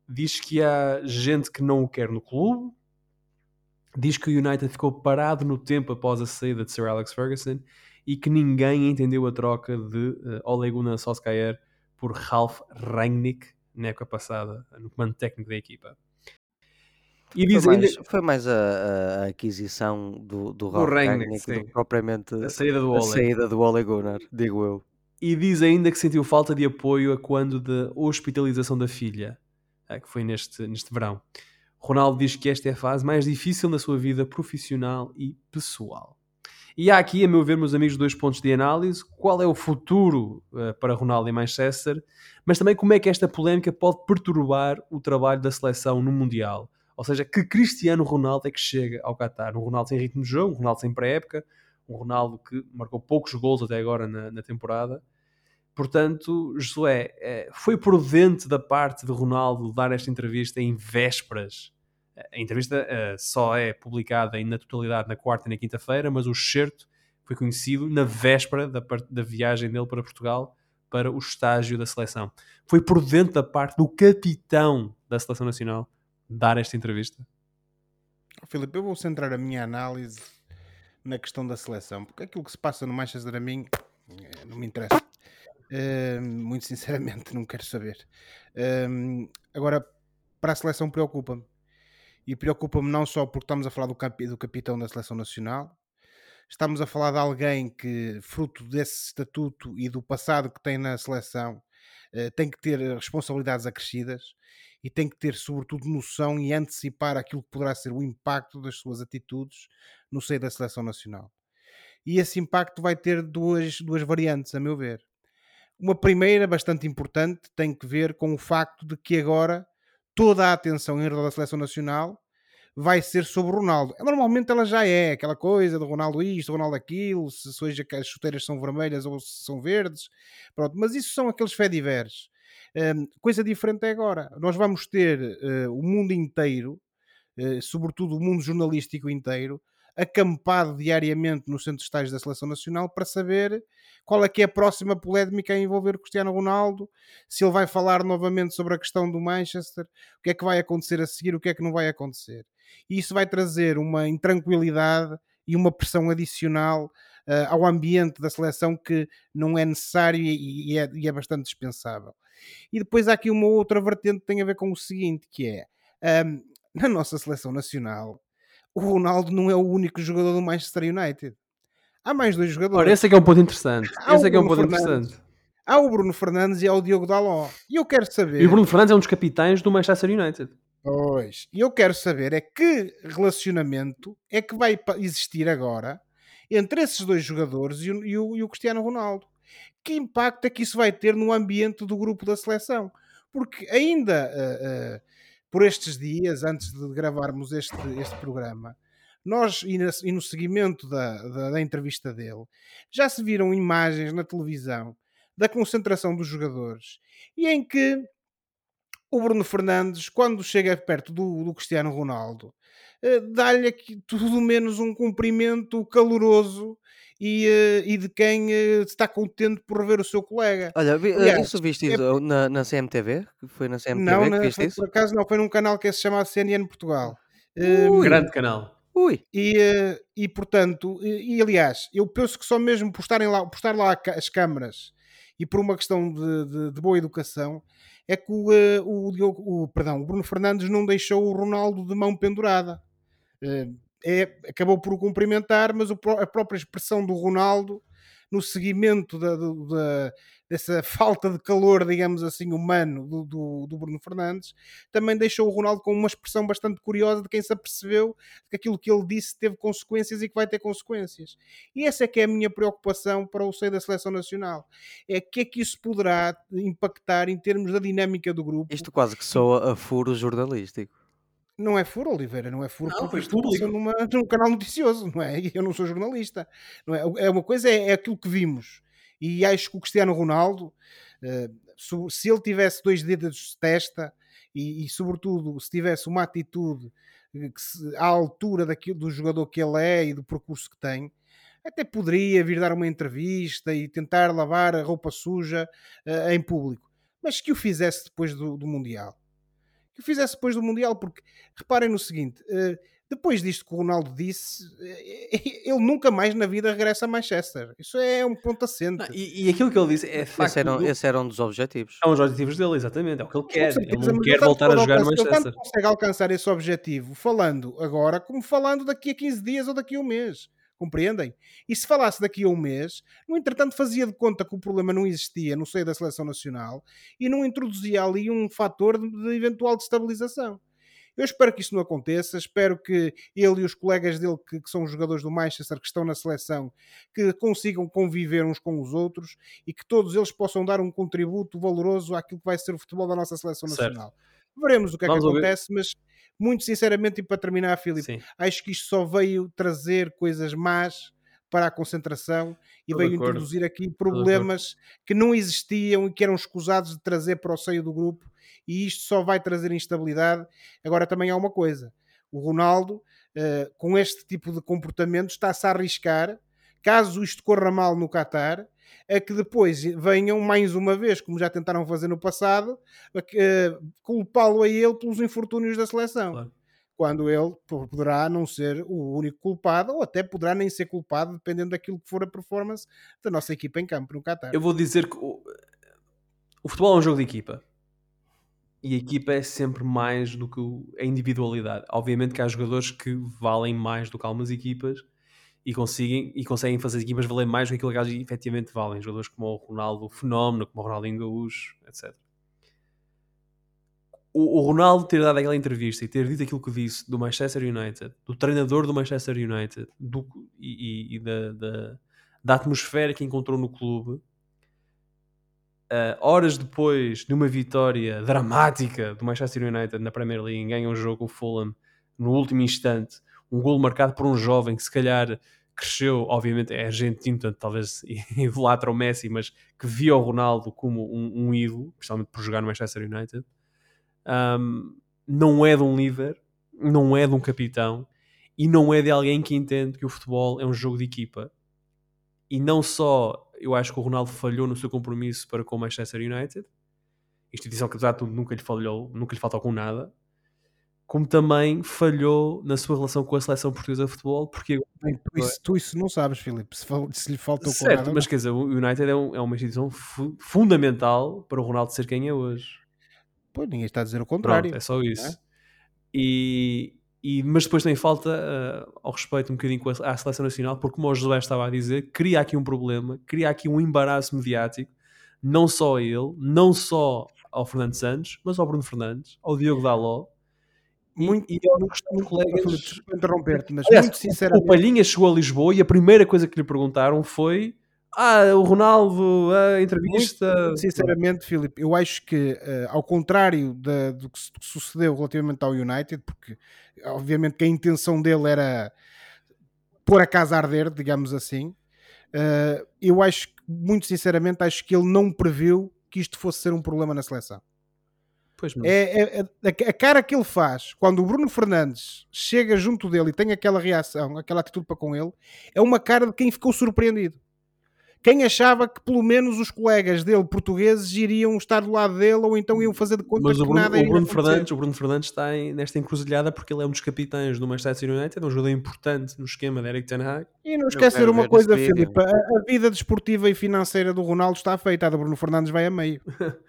Diz que há gente que não o quer no clube, diz que o United ficou parado no tempo após a saída de Sir Alex Ferguson e que ninguém entendeu a troca de uh, Ole Gunnar Solskjaer por Ralf Rangnick na época passada, no comando técnico da equipa. E diz foi, mais, ainda... foi mais a, a aquisição do, do Ralf Rangnick, Rangnick do que propriamente a saída do Ole. A saída do Ole Gunnar, digo eu. E diz ainda que sentiu falta de apoio a quando da hospitalização da filha, que foi neste, neste verão. Ronaldo diz que esta é a fase mais difícil na sua vida profissional e pessoal. E há aqui, a meu ver, meus amigos, dois pontos de análise. Qual é o futuro uh, para Ronaldo em Manchester, mas também como é que esta polémica pode perturbar o trabalho da seleção no Mundial. Ou seja, que Cristiano Ronaldo é que chega ao Qatar? Um Ronaldo sem ritmo de jogo, um Ronaldo sem pré-época, um Ronaldo que marcou poucos gols até agora na, na temporada. Portanto, Josué, é, foi prudente da parte de Ronaldo dar esta entrevista em vésperas. A entrevista uh, só é publicada na totalidade na quarta e na quinta-feira, mas o excerto foi conhecido na véspera da, da viagem dele para Portugal para o estágio da seleção. Foi prudente da parte do capitão da seleção nacional dar esta entrevista? Filipe, eu vou centrar a minha análise na questão da seleção, porque aquilo que se passa no Manchester a mim eh, não me interessa. Uh, muito sinceramente, *laughs* não quero saber. Uh, agora, para a seleção preocupa-me. E preocupa-me não só porque estamos a falar do, do capitão da seleção nacional, estamos a falar de alguém que, fruto desse estatuto e do passado que tem na seleção, tem que ter responsabilidades acrescidas e tem que ter, sobretudo, noção e antecipar aquilo que poderá ser o impacto das suas atitudes no seio da seleção nacional. E esse impacto vai ter duas, duas variantes, a meu ver. Uma primeira, bastante importante, tem que ver com o facto de que agora toda a atenção em redor da seleção nacional vai ser sobre Ronaldo. Normalmente ela já é aquela coisa do Ronaldo isto, Ronaldo aquilo, se seja que as chuteiras são vermelhas ou se são verdes, pronto. Mas isso são aqueles fediveres. Um, coisa diferente é agora. Nós vamos ter uh, o mundo inteiro, uh, sobretudo o mundo jornalístico inteiro, acampado diariamente no centro de estágios da Seleção Nacional para saber qual é que é a próxima polémica a envolver Cristiano Ronaldo, se ele vai falar novamente sobre a questão do Manchester, o que é que vai acontecer a seguir, o que é que não vai acontecer. E isso vai trazer uma intranquilidade e uma pressão adicional uh, ao ambiente da seleção que não é necessário e, e, é, e, é, bastante dispensável. E depois há aqui uma outra vertente que tem a ver com o seguinte, que é um, na nossa seleção nacional o Ronaldo não é o único jogador do Manchester United. Há mais dois jogadores. Ora, esse é que é um ponto interessante. Há esse é que é um ponto Fernandes. interessante. Há o Bruno Fernandes e há o Diogo Daló. E eu quero saber. E o Bruno Fernandes é um dos capitães do Manchester United. Pois. E eu quero saber é que relacionamento é que vai existir agora entre esses dois jogadores e o, e o, e o Cristiano Ronaldo. Que impacto é que isso vai ter no ambiente do grupo da seleção? Porque ainda. Uh, uh, por estes dias, antes de gravarmos este, este programa, nós, e, no seguimento da, da, da, entrevista dele, já se viram imagens na televisão da concentração dos jogadores e em que o Bruno Fernandes, quando chega perto do, do Cristiano Ronaldo, eh, dá-lhe tudo menos um cumprimento caloroso e, uh, e de quem uh, está contente por rever o seu colega. Olha, vi, Aliás, isso viste é... na, na CMTV? Foi na CMTV não, que na, viste foi, isso? Por acaso não, foi num canal que é chamado CNN Portugal. Um grande canal. Ui. E, e portanto, e, e, aliás, eu penso que só mesmo por, estarem lá, por estar lá as câmaras e por uma questão de, de, de boa educação, é que o, o, o, perdão, o Bruno Fernandes não deixou o Ronaldo de mão pendurada. Uh, é, acabou por o cumprimentar, mas o, a própria expressão do Ronaldo no seguimento da, da, dessa *laughs* falta de calor, digamos assim, humano do, do, do, Bruno Fernandes, também deixou o Ronaldo com uma expressão bastante curiosa de quem se apercebeu que aquilo que ele disse teve consequências e que vai ter consequências. E essa é que é a minha preocupação para o seio da seleção nacional. É que é que isso poderá impactar em termos da dinâmica do grupo. Isto quase que soa a furo jornalístico. Não é furo, Oliveira, não é furo não, porque isto público. numa, *laughs* num canal noticioso, não é? Eu não sou jornalista. Não é? é uma coisa é, é aquilo que vimos. E acho que o Cristiano Ronaldo, uh, se ele tivesse dois dedos de testa e, e sobretudo, se tivesse uma atitude eh, que se, à altura daquilo, do jogador que ele é e do percurso que tem, até poderia vir dar uma entrevista e tentar lavar a roupa suja uh, em público. Mas que o fizesse depois do, do Mundial que o fizesse depois do Mundial, porque reparem no seguinte: uh, depois disto que o Ronaldo disse, uh, ele nunca mais na vida regressa a Manchester. Isso é um ponto assente. Não, e, e, aquilo que ele disse é facto. Esse era, esse era um dos objetivos. É um dos objetivos dele, exatamente. É o que ele quer. Ele não quer voltar a jogar no Manchester. Ele tanto consegue alcançar esse objetivo falando agora, como falando daqui a 15 dias ou daqui a um mês. Compreendem? E se falasse daqui a um mês, no entretanto fazia de conta que o problema não existia no seio da seleção nacional e não introduzia ali um fator de, de eventual destabilização. Eu espero que isso não aconteça, espero que ele e os colegas dele, que, que são os jogadores do Manchester, que estão na seleção, que consigam conviver uns com os outros e que todos eles possam dar um contributo valoroso àquilo que vai ser o futebol da nossa seleção Certo. nacional. Veremos o que é Vamos que ouvir. acontece, mas muito sinceramente, e para terminar, Filipe, Sim. acho que isto só veio trazer coisas más para a concentração e Estou veio introduzir aqui problemas que não existiam e que eram escusados de trazer para o seio do grupo e isto só vai trazer instabilidade. Agora também há uma coisa, o Ronaldo eh, com este tipo de comportamento está-se a arriscar, caso isto corra mal no Qatar, a que depois venham mais uma vez, como já tentaram fazer no passado, eh, culpá-lo a ele pelos infortúnios da seleção Claro. quando ele po- poderá não ser o único culpado, ou até poderá nem ser culpado, dependendo daquilo que for a performance da nossa equipa em campo no Qatar. Eu vou dizer que o, o futebol é um jogo de equipa. E a equipa é sempre mais do que a individualidade. Obviamente que há jogadores que valem mais do que algumas equipas e conseguem, e conseguem fazer as equipas valer mais do que aquilo que elas efetivamente valem. Jogadores como o Ronaldo Fenómeno, como o Ronaldinho Gaúcho, etc. O, o Ronaldo ter dado aquela entrevista e ter dito aquilo que disse do Manchester United, do treinador do Manchester United do, e, e- da, da, da atmosfera que encontrou no clube, Uh, horas depois de uma vitória dramática do Manchester United na Premier League, ganha um jogo com o Fulham no último instante, um golo marcado por um jovem que se calhar cresceu, obviamente é argentino, portanto talvez *laughs* idolatra o Messi, mas que via o Ronaldo como um, um ídolo, principalmente por jogar no Manchester United. Um, não é de um líder, não é de um capitão e não é de alguém que entende que o futebol é um jogo de equipa. E não só eu acho que o Ronaldo falhou no seu compromisso para com o Manchester United, instituição que apesar de tudo nunca lhe falhou, nunca lhe faltou com nada, como também falhou na sua relação com a seleção portuguesa de futebol, porque Bem, tu, isso, tu isso não sabes, Filipe, se, se lhe faltou com certo, mas quer dizer, o United é, um- é uma instituição fu- fundamental para o Ronaldo ser quem é hoje. Pois, ninguém está a dizer o Pronto, contrário. é só isso. E, e- mas depois também falta uh, ao respeito um bocadinho com a, à seleção nacional, porque como o José estava a dizer, cria aqui um problema, cria aqui um embaraço mediático, não só a ele, não só ao Fernando Santos, mas ao Bruno Fernandes, ao Diogo Daló Muito- e aos nossos colegas. Filipe, desculpa interromper-te, mas Aliás, muito o- O sinceramente, Palhinha chegou a Lisboa e a primeira coisa que lhe perguntaram foi: Ah, o Ronaldo, a entrevista. Muito sinceramente, Filipe, eu acho que, eh, ao contrário da- do que su- sucedeu relativamente ao United, porque obviamente que a intenção dele era pôr a casa a arder, digamos assim, eh, eu acho que, muito sinceramente, acho que ele não previu que isto fosse ser um problema na seleção. É, é- é- a, a cara que ele faz quando o Bruno Fernandes chega junto dele e tem aquela reação, aquela atitude para com ele, é uma cara de quem ficou surpreendido. Quem achava que pelo menos os colegas dele, portugueses, iriam estar do lado dele ou então iam fazer de conta Mas que o Bruno, nada o Bruno. Fernandes, o Bruno Fernandes está em- nesta encruzilhada porque ele é um dos capitães do Manchester United, é um jogador importante no esquema de Eric Ten Hag. E não esquecer uma coisa. Filipe, a, a vida desportiva e financeira do Ronaldo está feita, a do Bruno Fernandes vai a meio. *laughs*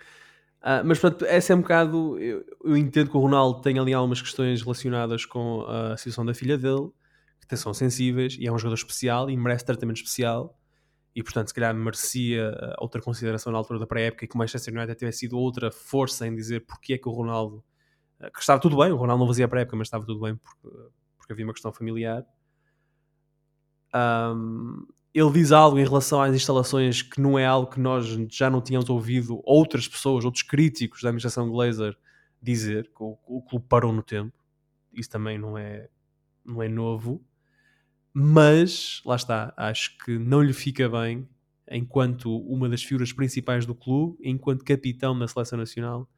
Ah, mas portanto, essa é um bocado. Eu, eu entendo que o Ronaldo tem ali algumas questões relacionadas com a situação da filha dele, que são sensíveis, e é um jogador especial e merece tratamento especial. E portanto, se calhar merecia ah, outra consideração na altura da pré-época e que o Manchester United tivesse sido outra força em dizer porque é que o Ronaldo. ah, que estava tudo bem, o Ronaldo não fazia a pré-época, mas estava tudo bem porque, porque havia uma questão familiar. Ahm, ele diz algo em relação às instalações que não é algo que nós já não tínhamos ouvido outras pessoas, outros críticos da administração Glazer dizer, que o, o clube parou no tempo. Isso também não é, não é novo. Mas, lá está, acho que não lhe fica bem, enquanto uma das figuras principais do clube, enquanto capitão da seleção nacional,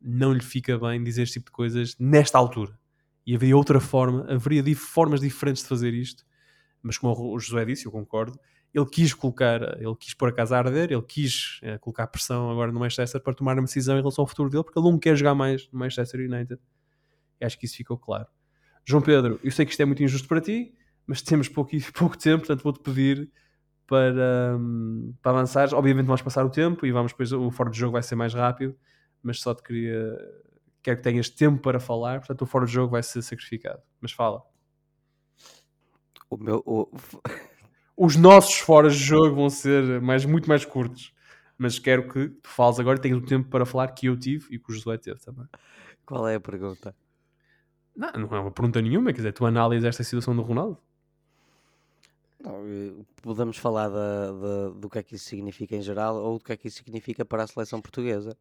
não lhe fica bem dizer este tipo de coisas nesta altura. E haveria outra forma, haveria formas diferentes de fazer isto mas como o José disse, eu concordo, ele quis colocar, ele quis pôr a casa a arder, ele quis eh, colocar pressão agora no Manchester para tomar uma decisão em relação ao futuro dele, porque ele não quer jogar mais no Manchester United. E acho que isso ficou claro. João Pedro, eu sei que isto é muito injusto para ti, mas temos pouco, *laughs* pouco tempo, portanto vou-te pedir para, hum, para avançares. Obviamente vamos passar o tempo e vamos depois, o fora de jogo vai ser mais rápido, mas só te queria, quero que tenhas tempo para falar, portanto o fora de jogo vai ser sacrificado. Mas fala. O meu, o- *laughs* os nossos foras de jogo vão ser mais, muito mais curtos. Mas quero que tu fales agora e tenhas o tempo para falar que eu tive e que o Josué teve também. qual é a pergunta? Não, não é uma pergunta nenhuma, quer dizer, tu analisas esta situação do Ronaldo? Não, eh, podemos falar da- da- do que é que isso significa em geral ou do que é que isso significa para a seleção portuguesa.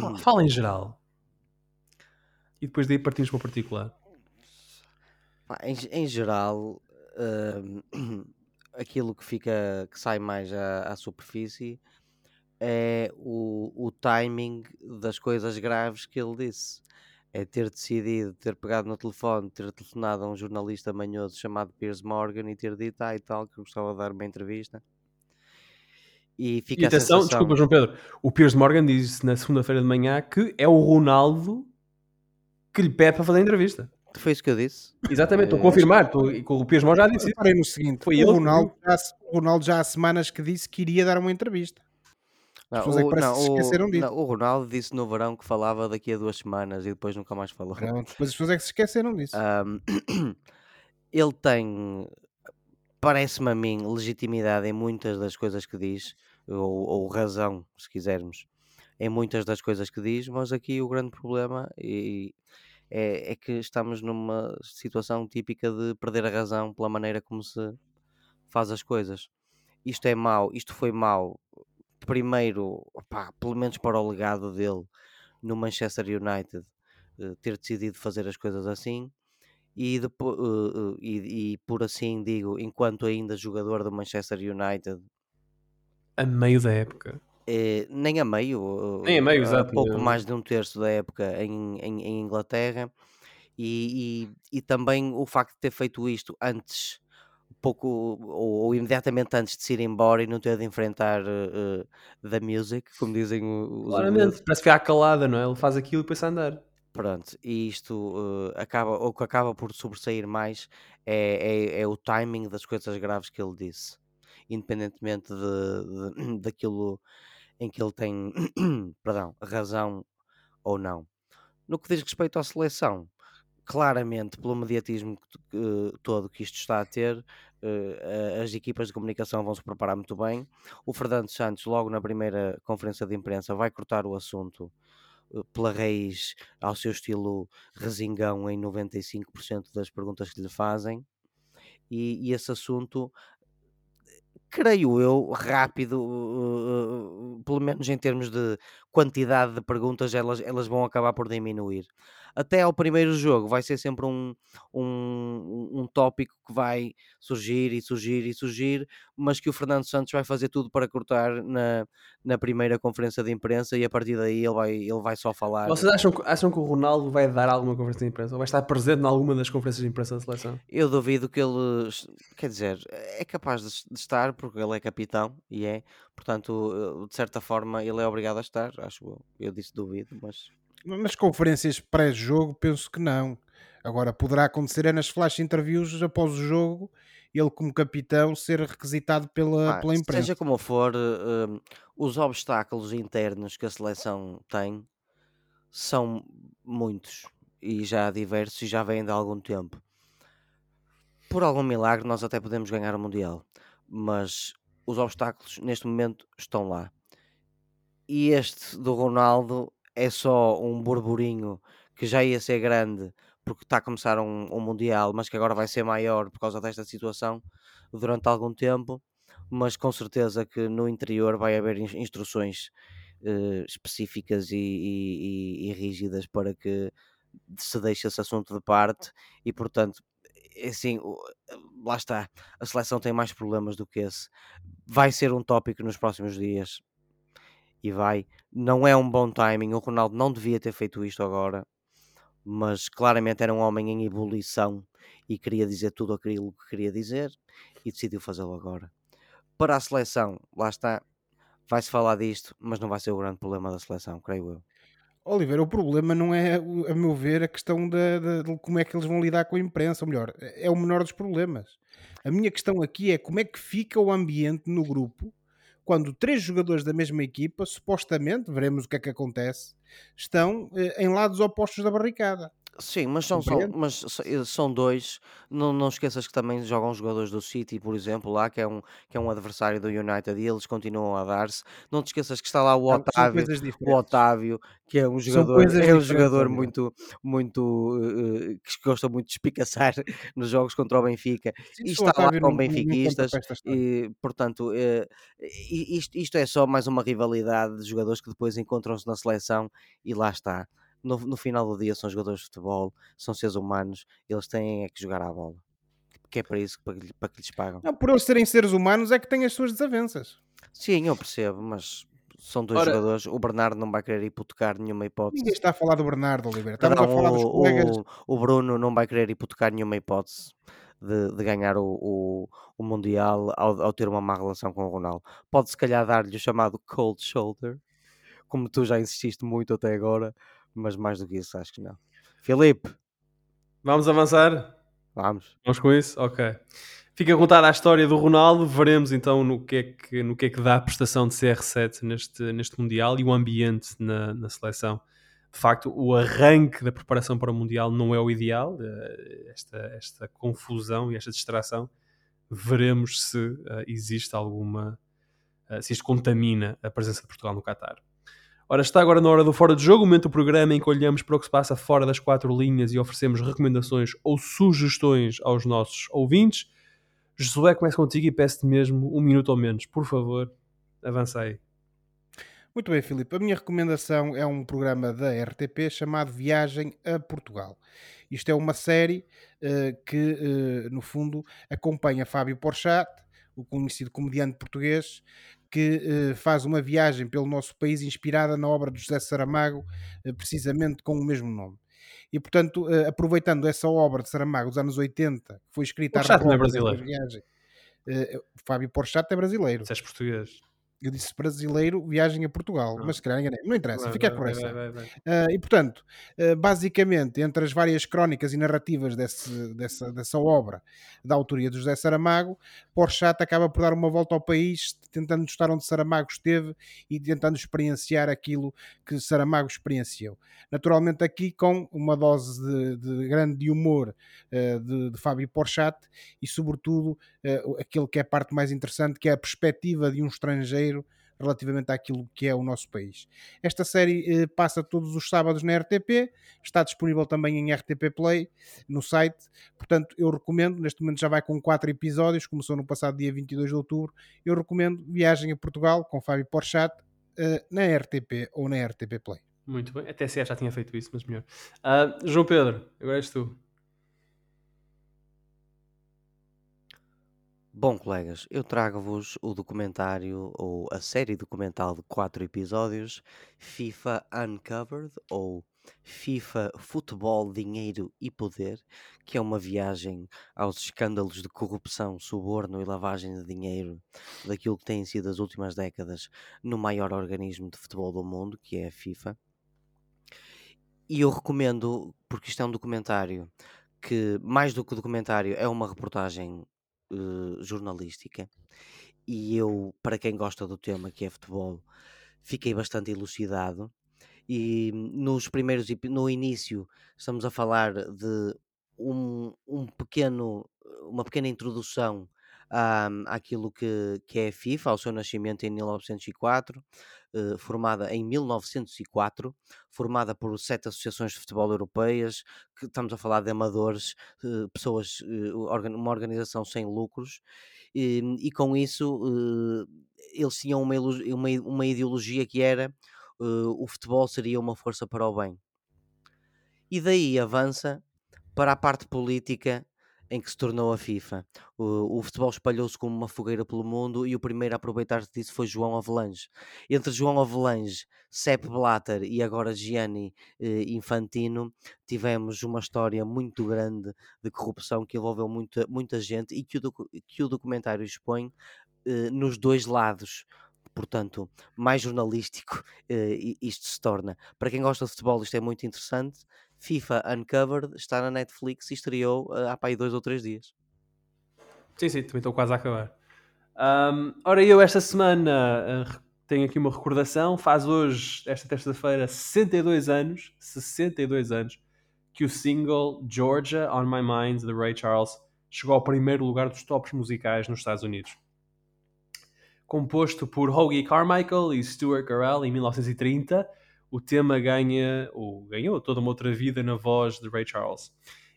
Fala, fala em geral. E depois daí partimos para o particular. Em, em geral, hum, *clears throat* aquilo que fica, que sai mais à, à superfície é o, o timing das coisas graves que ele disse. É ter decidido, ter pegado no telefone, ter telefonado a um jornalista manhoso chamado Piers Morgan e ter dito, ah, e tal, que gostava de dar uma entrevista. E fica E atenção, sensação... desculpa, João Pedro. O Piers Morgan disse na segunda-feira de manhã que é o Ronaldo que lhe pede para fazer a entrevista. Foi isso que eu disse? Exatamente, estou a Eh, confirmar. Estou, e com o Piers Morgan já disse isso. Reparem no seguinte: Foi o, Ronaldo já, o Ronaldo já há semanas que disse que iria dar uma entrevista. Não, pessoas é que o, parece não, que se o- esqueceram disso. não, o Ronaldo disse no verão que falava daqui a duas semanas e depois nunca mais falou. Depois as pessoas é que se esqueceram disso. Ahm, *coughs* ele tem, parece-me a mim, legitimidade em muitas das coisas que diz, ou, ou razão, se quisermos, em muitas das coisas que diz, mas aqui o grande problema e- é, é que estamos numa situação típica de perder a razão pela maneira como se faz as coisas. Isto é mau, isto foi mau, primeiro, pelo menos para o legado dele no Manchester United, eh, ter decidido fazer as coisas assim, e, depo- eh, eh, e, e por assim digo, enquanto ainda jogador do Manchester United, A meio da época. Eh, nem a meio, Nem a meio, eh, exato, pouco mais de um terço da época em, em, em Inglaterra, e, e, e também o facto de ter feito isto antes, pouco ou, ou imediatamente antes de se ir embora e não ter de enfrentar eh, eh, The Music, como dizem os Claramente, parece que à calada, não é? Ele faz aquilo e depois a andar. Pronto, e isto eh, acaba, o que acaba por sobressair mais é, é, é o timing das coisas graves que ele disse, independentemente de, de- *clears throat* daquilo em que ele tem *clears throat* perdão, razão ou não. No que diz respeito à seleção, claramente, pelo mediatismo que- todo que isto está a ter, a- as equipas de comunicação vão se preparar muito bem. O Fernando Santos, logo na primeira conferência de imprensa, vai cortar o assunto eh, pela raiz ao seu estilo resingão em 95% das perguntas que lhe fazem. E, e esse assunto, creio eu, rápido, uh, uh, pelo menos em termos de quantidade de perguntas, elas, elas vão acabar por diminuir. Até ao primeiro jogo vai ser sempre um, um, um tópico que vai surgir e surgir e surgir, mas que o Fernando Santos vai fazer tudo para cortar na, na primeira conferência de imprensa e a partir daí ele vai, ele vai só falar. Vocês acham, que- acham que o Ronaldo vai dar alguma conferência de imprensa? Ou vai estar presente em alguma das conferências de imprensa da seleção? Eu duvido que ele, quer dizer, é capaz de, de estar porque ele é capitão e é, portanto, eh, de certa forma ele é obrigado a estar, acho eu. Eu disse duvido, mas Nas conferências pré-jogo, penso que não. Agora, poderá acontecer é nas flash interviews após o jogo, ele, como capitão, ser requisitado pela, pá, pela imprensa. seja como for, eh, os obstáculos internos que a seleção tem são muitos e já diversos e já vêm de algum tempo. Por algum milagre, nós até podemos ganhar o Mundial, mas os obstáculos neste momento estão lá. E este do Ronaldo é só um burburinho que já ia ser grande porque está a começar um, um Mundial, mas que agora vai ser maior por causa desta situação durante algum tempo. Mas com certeza que no interior vai haver ins- instruções eh, específicas e, e- e- e rígidas para que se deixe esse assunto de parte e portanto é assim, lá está, a seleção tem mais problemas do que esse. Vai ser um tópico nos próximos dias e vai. Não é um bom timing. O Ronaldo não devia ter feito isto agora, mas claramente era um homem em ebulição e queria dizer tudo aquilo que queria dizer e decidiu fazê-lo agora. Para a seleção, lá está, vai-se falar disto, mas não vai ser o grande problema da seleção, creio eu. Oliveira, o problema não é, a meu ver, a questão da- da- de, como é que eles vão lidar com a imprensa, ou melhor, é o menor dos problemas. A minha questão aqui é como é que fica o ambiente no grupo quando três jogadores da mesma equipa, supostamente, veremos o que é que acontece, estão eh, em lados opostos da barricada. Sim, mas são, são, Compreende? mas eh, são dois. Não, não esqueças que também jogam jogadores do City, por exemplo, lá, que é um, que é um adversário do United e eles continuam a dar-se. Não te esqueças que está lá o Otávio, o. Otávio, que é um jogador, é um jogador muito, muito eh, que gosta muito de espicaçar *laughs* nos jogos contra o Benfica Sim, e está lá com não, não, não benfiquistas história. e, portanto, i- isto, isto é só mais uma rivalidade de jogadores que depois encontram-se na seleção e lá está. No, no final do dia são jogadores de futebol, são seres humanos, eles têm é que jogar à bola. Que é para isso para que, para que lhes pagam. Não, por eles serem seres humanos é que têm as suas desavenças. Sim, eu percebo, mas são dois Ora- jogadores. O Bernardo não vai querer hipotecar nenhuma hipótese. Ninguém está a falar do Bernardo Oliveira. Estamos Não, a falar dos o, colegas. o, o Bruno não vai querer hipotecar nenhuma hipótese de, de ganhar o, o, o Mundial ao, ao ter uma má relação com o Ronaldo. Pode se calhar dar-lhe o chamado cold shoulder, como tu já insististe muito até agora, mas mais do que isso acho que não. Filipe, Vamos avançar? vamos. Vamos com isso? Ok. Fica contada a história do Ronaldo, veremos então no que é que, no que, é que dá a prestação de CR7 neste, neste Mundial e o ambiente na, na seleção. De facto, o arranque da preparação para o Mundial não é o ideal, eh, esta, esta confusão e esta distração. Veremos se eh, existe alguma. eh, se isto contamina a presença de Portugal no Qatar. Ora, está agora na hora do Fora de Jogo, momento do programa em que olhamos para o que se passa fora das quatro linhas e oferecemos recomendações ou sugestões aos nossos ouvintes. Josué, começa contigo e peço-te mesmo um minuto ou menos. Por favor, avança aí. Muito bem, Filipe. A minha recomendação é um programa da RTP chamado Viagem a Portugal. Isto é uma série eh, que, eh, no fundo, acompanha Fábio Porchat, o conhecido comediante português, que eh, faz uma viagem pelo nosso país inspirada na obra de José Saramago, eh, precisamente com o mesmo nome. E, portanto, eh, aproveitando essa obra de Saramago dos anos 80, que foi escrita Porchat não é brasileiro. viagem, Fábio Porchat é brasileiro. Se és português. Eu disse brasileiro, viagem a Portugal, Ah. mas se calhar enganei. Não interessa, Vai, fica a vai, vai, vai. Ah, e portanto, ah, basicamente, entre as várias crónicas e narrativas desse- dessa, dessa obra da autoria de José Saramago, Porchat acaba por dar uma volta ao país, tentando estar onde Saramago esteve e tentando experienciar aquilo que Saramago experienciou. Naturalmente, aqui com uma dose de, de grande humor ah, de, de Fábio Porchat e, sobretudo, aquilo que é a parte mais interessante, que é a perspectiva de um estrangeiro relativamente àquilo que é o nosso país. Esta série eh, passa todos os sábados na RTP, está disponível também em RTP Play, no site, portanto eu recomendo, neste momento já vai com quatro episódios, começou no passado dia 22 de outubro, eu recomendo Viagem a Portugal com Fábio Porchat eh, na RTP ou na RTP Play. Muito bem. A TCF já tinha feito isso, mas melhor. Ah, João Pedro, agora és tu. Bom, colegas, eu trago-vos o documentário ou a série documental de quatro episódios FIFA Uncovered ou FIFA Futebol, Dinheiro e Poder, que é uma viagem aos escândalos de corrupção, suborno e lavagem de dinheiro daquilo que têm sido as últimas décadas no maior organismo de futebol do mundo, que é a FIFA. E eu recomendo, porque isto é um documentário que, mais do que documentário, é uma reportagem eh, jornalística. E eu, para quem gosta do tema que é futebol, fiquei bastante elucidado. E nos primeiros, no início, estamos a falar de um, um pequeno, uma pequena introdução àquilo que, que é a FIFA, ao seu nascimento em 1904, eh, formada em 1904, formada por sete associações de futebol europeias, que estamos a falar de amadores, eh, pessoas, eh, uma organização sem lucros, e, com isso eles tinham uma, uma, uma ideologia que era o futebol seria uma força para o bem. E daí avança para a parte política em que se tornou a FIFA. O, o futebol espalhou-se como uma fogueira pelo mundo e o primeiro a aproveitar-se disso foi João Avelange. Entre João Avelange, Sepp Blatter e agora Gianni eh, Infantino, tivemos uma história muito grande de corrupção que envolveu muita, muita gente e que o, docu- que o documentário expõe eh, nos dois lados. Portanto, mais jornalístico eh, isto se torna. Para quem gosta de futebol, isto é muito interessante. FIFA Uncovered está na Netflix e estreou eh, há para aí dois ou três dias. Sim, sim, também estou quase a acabar. Ahm, ora, eu esta semana re- tenho aqui uma recordação. Faz hoje, esta terça-feira, 62 anos, 62 anos, que o single Georgia on My Mind de Ray Charles chegou ao primeiro lugar dos tops musicais nos Estados Unidos. Composto por Hoagie Carmichael e Stuart Carell em 1930, o tema ganha, ou ganhou toda uma outra vida na voz de Ray Charles.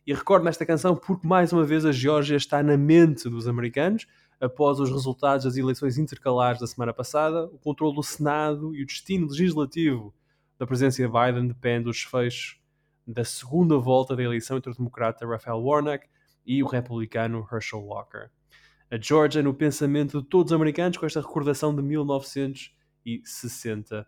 E recordo nesta canção porque mais uma vez a Geórgia está na mente dos americanos, após os resultados das eleições intercalares da semana passada, o controle do Senado e o destino legislativo da presidência de Biden depende dos desfechos da segunda volta da eleição entre o democrata Raphael Warnock e o republicano Herschel Walker. A Georgia no pensamento de todos os americanos com esta recordação de 1960,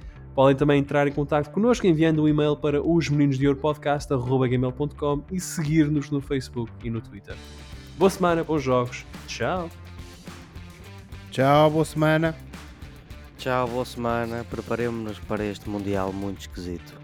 Podem também entrar em contato connosco enviando um e-mail para osmeninosdeouropodcast.com e seguir-nos no Facebook e no Twitter. Boa semana, bons jogos. Tchau. Tchau, boa semana. Tchau, boa semana. Preparemos-nos para este Mundial muito esquisito.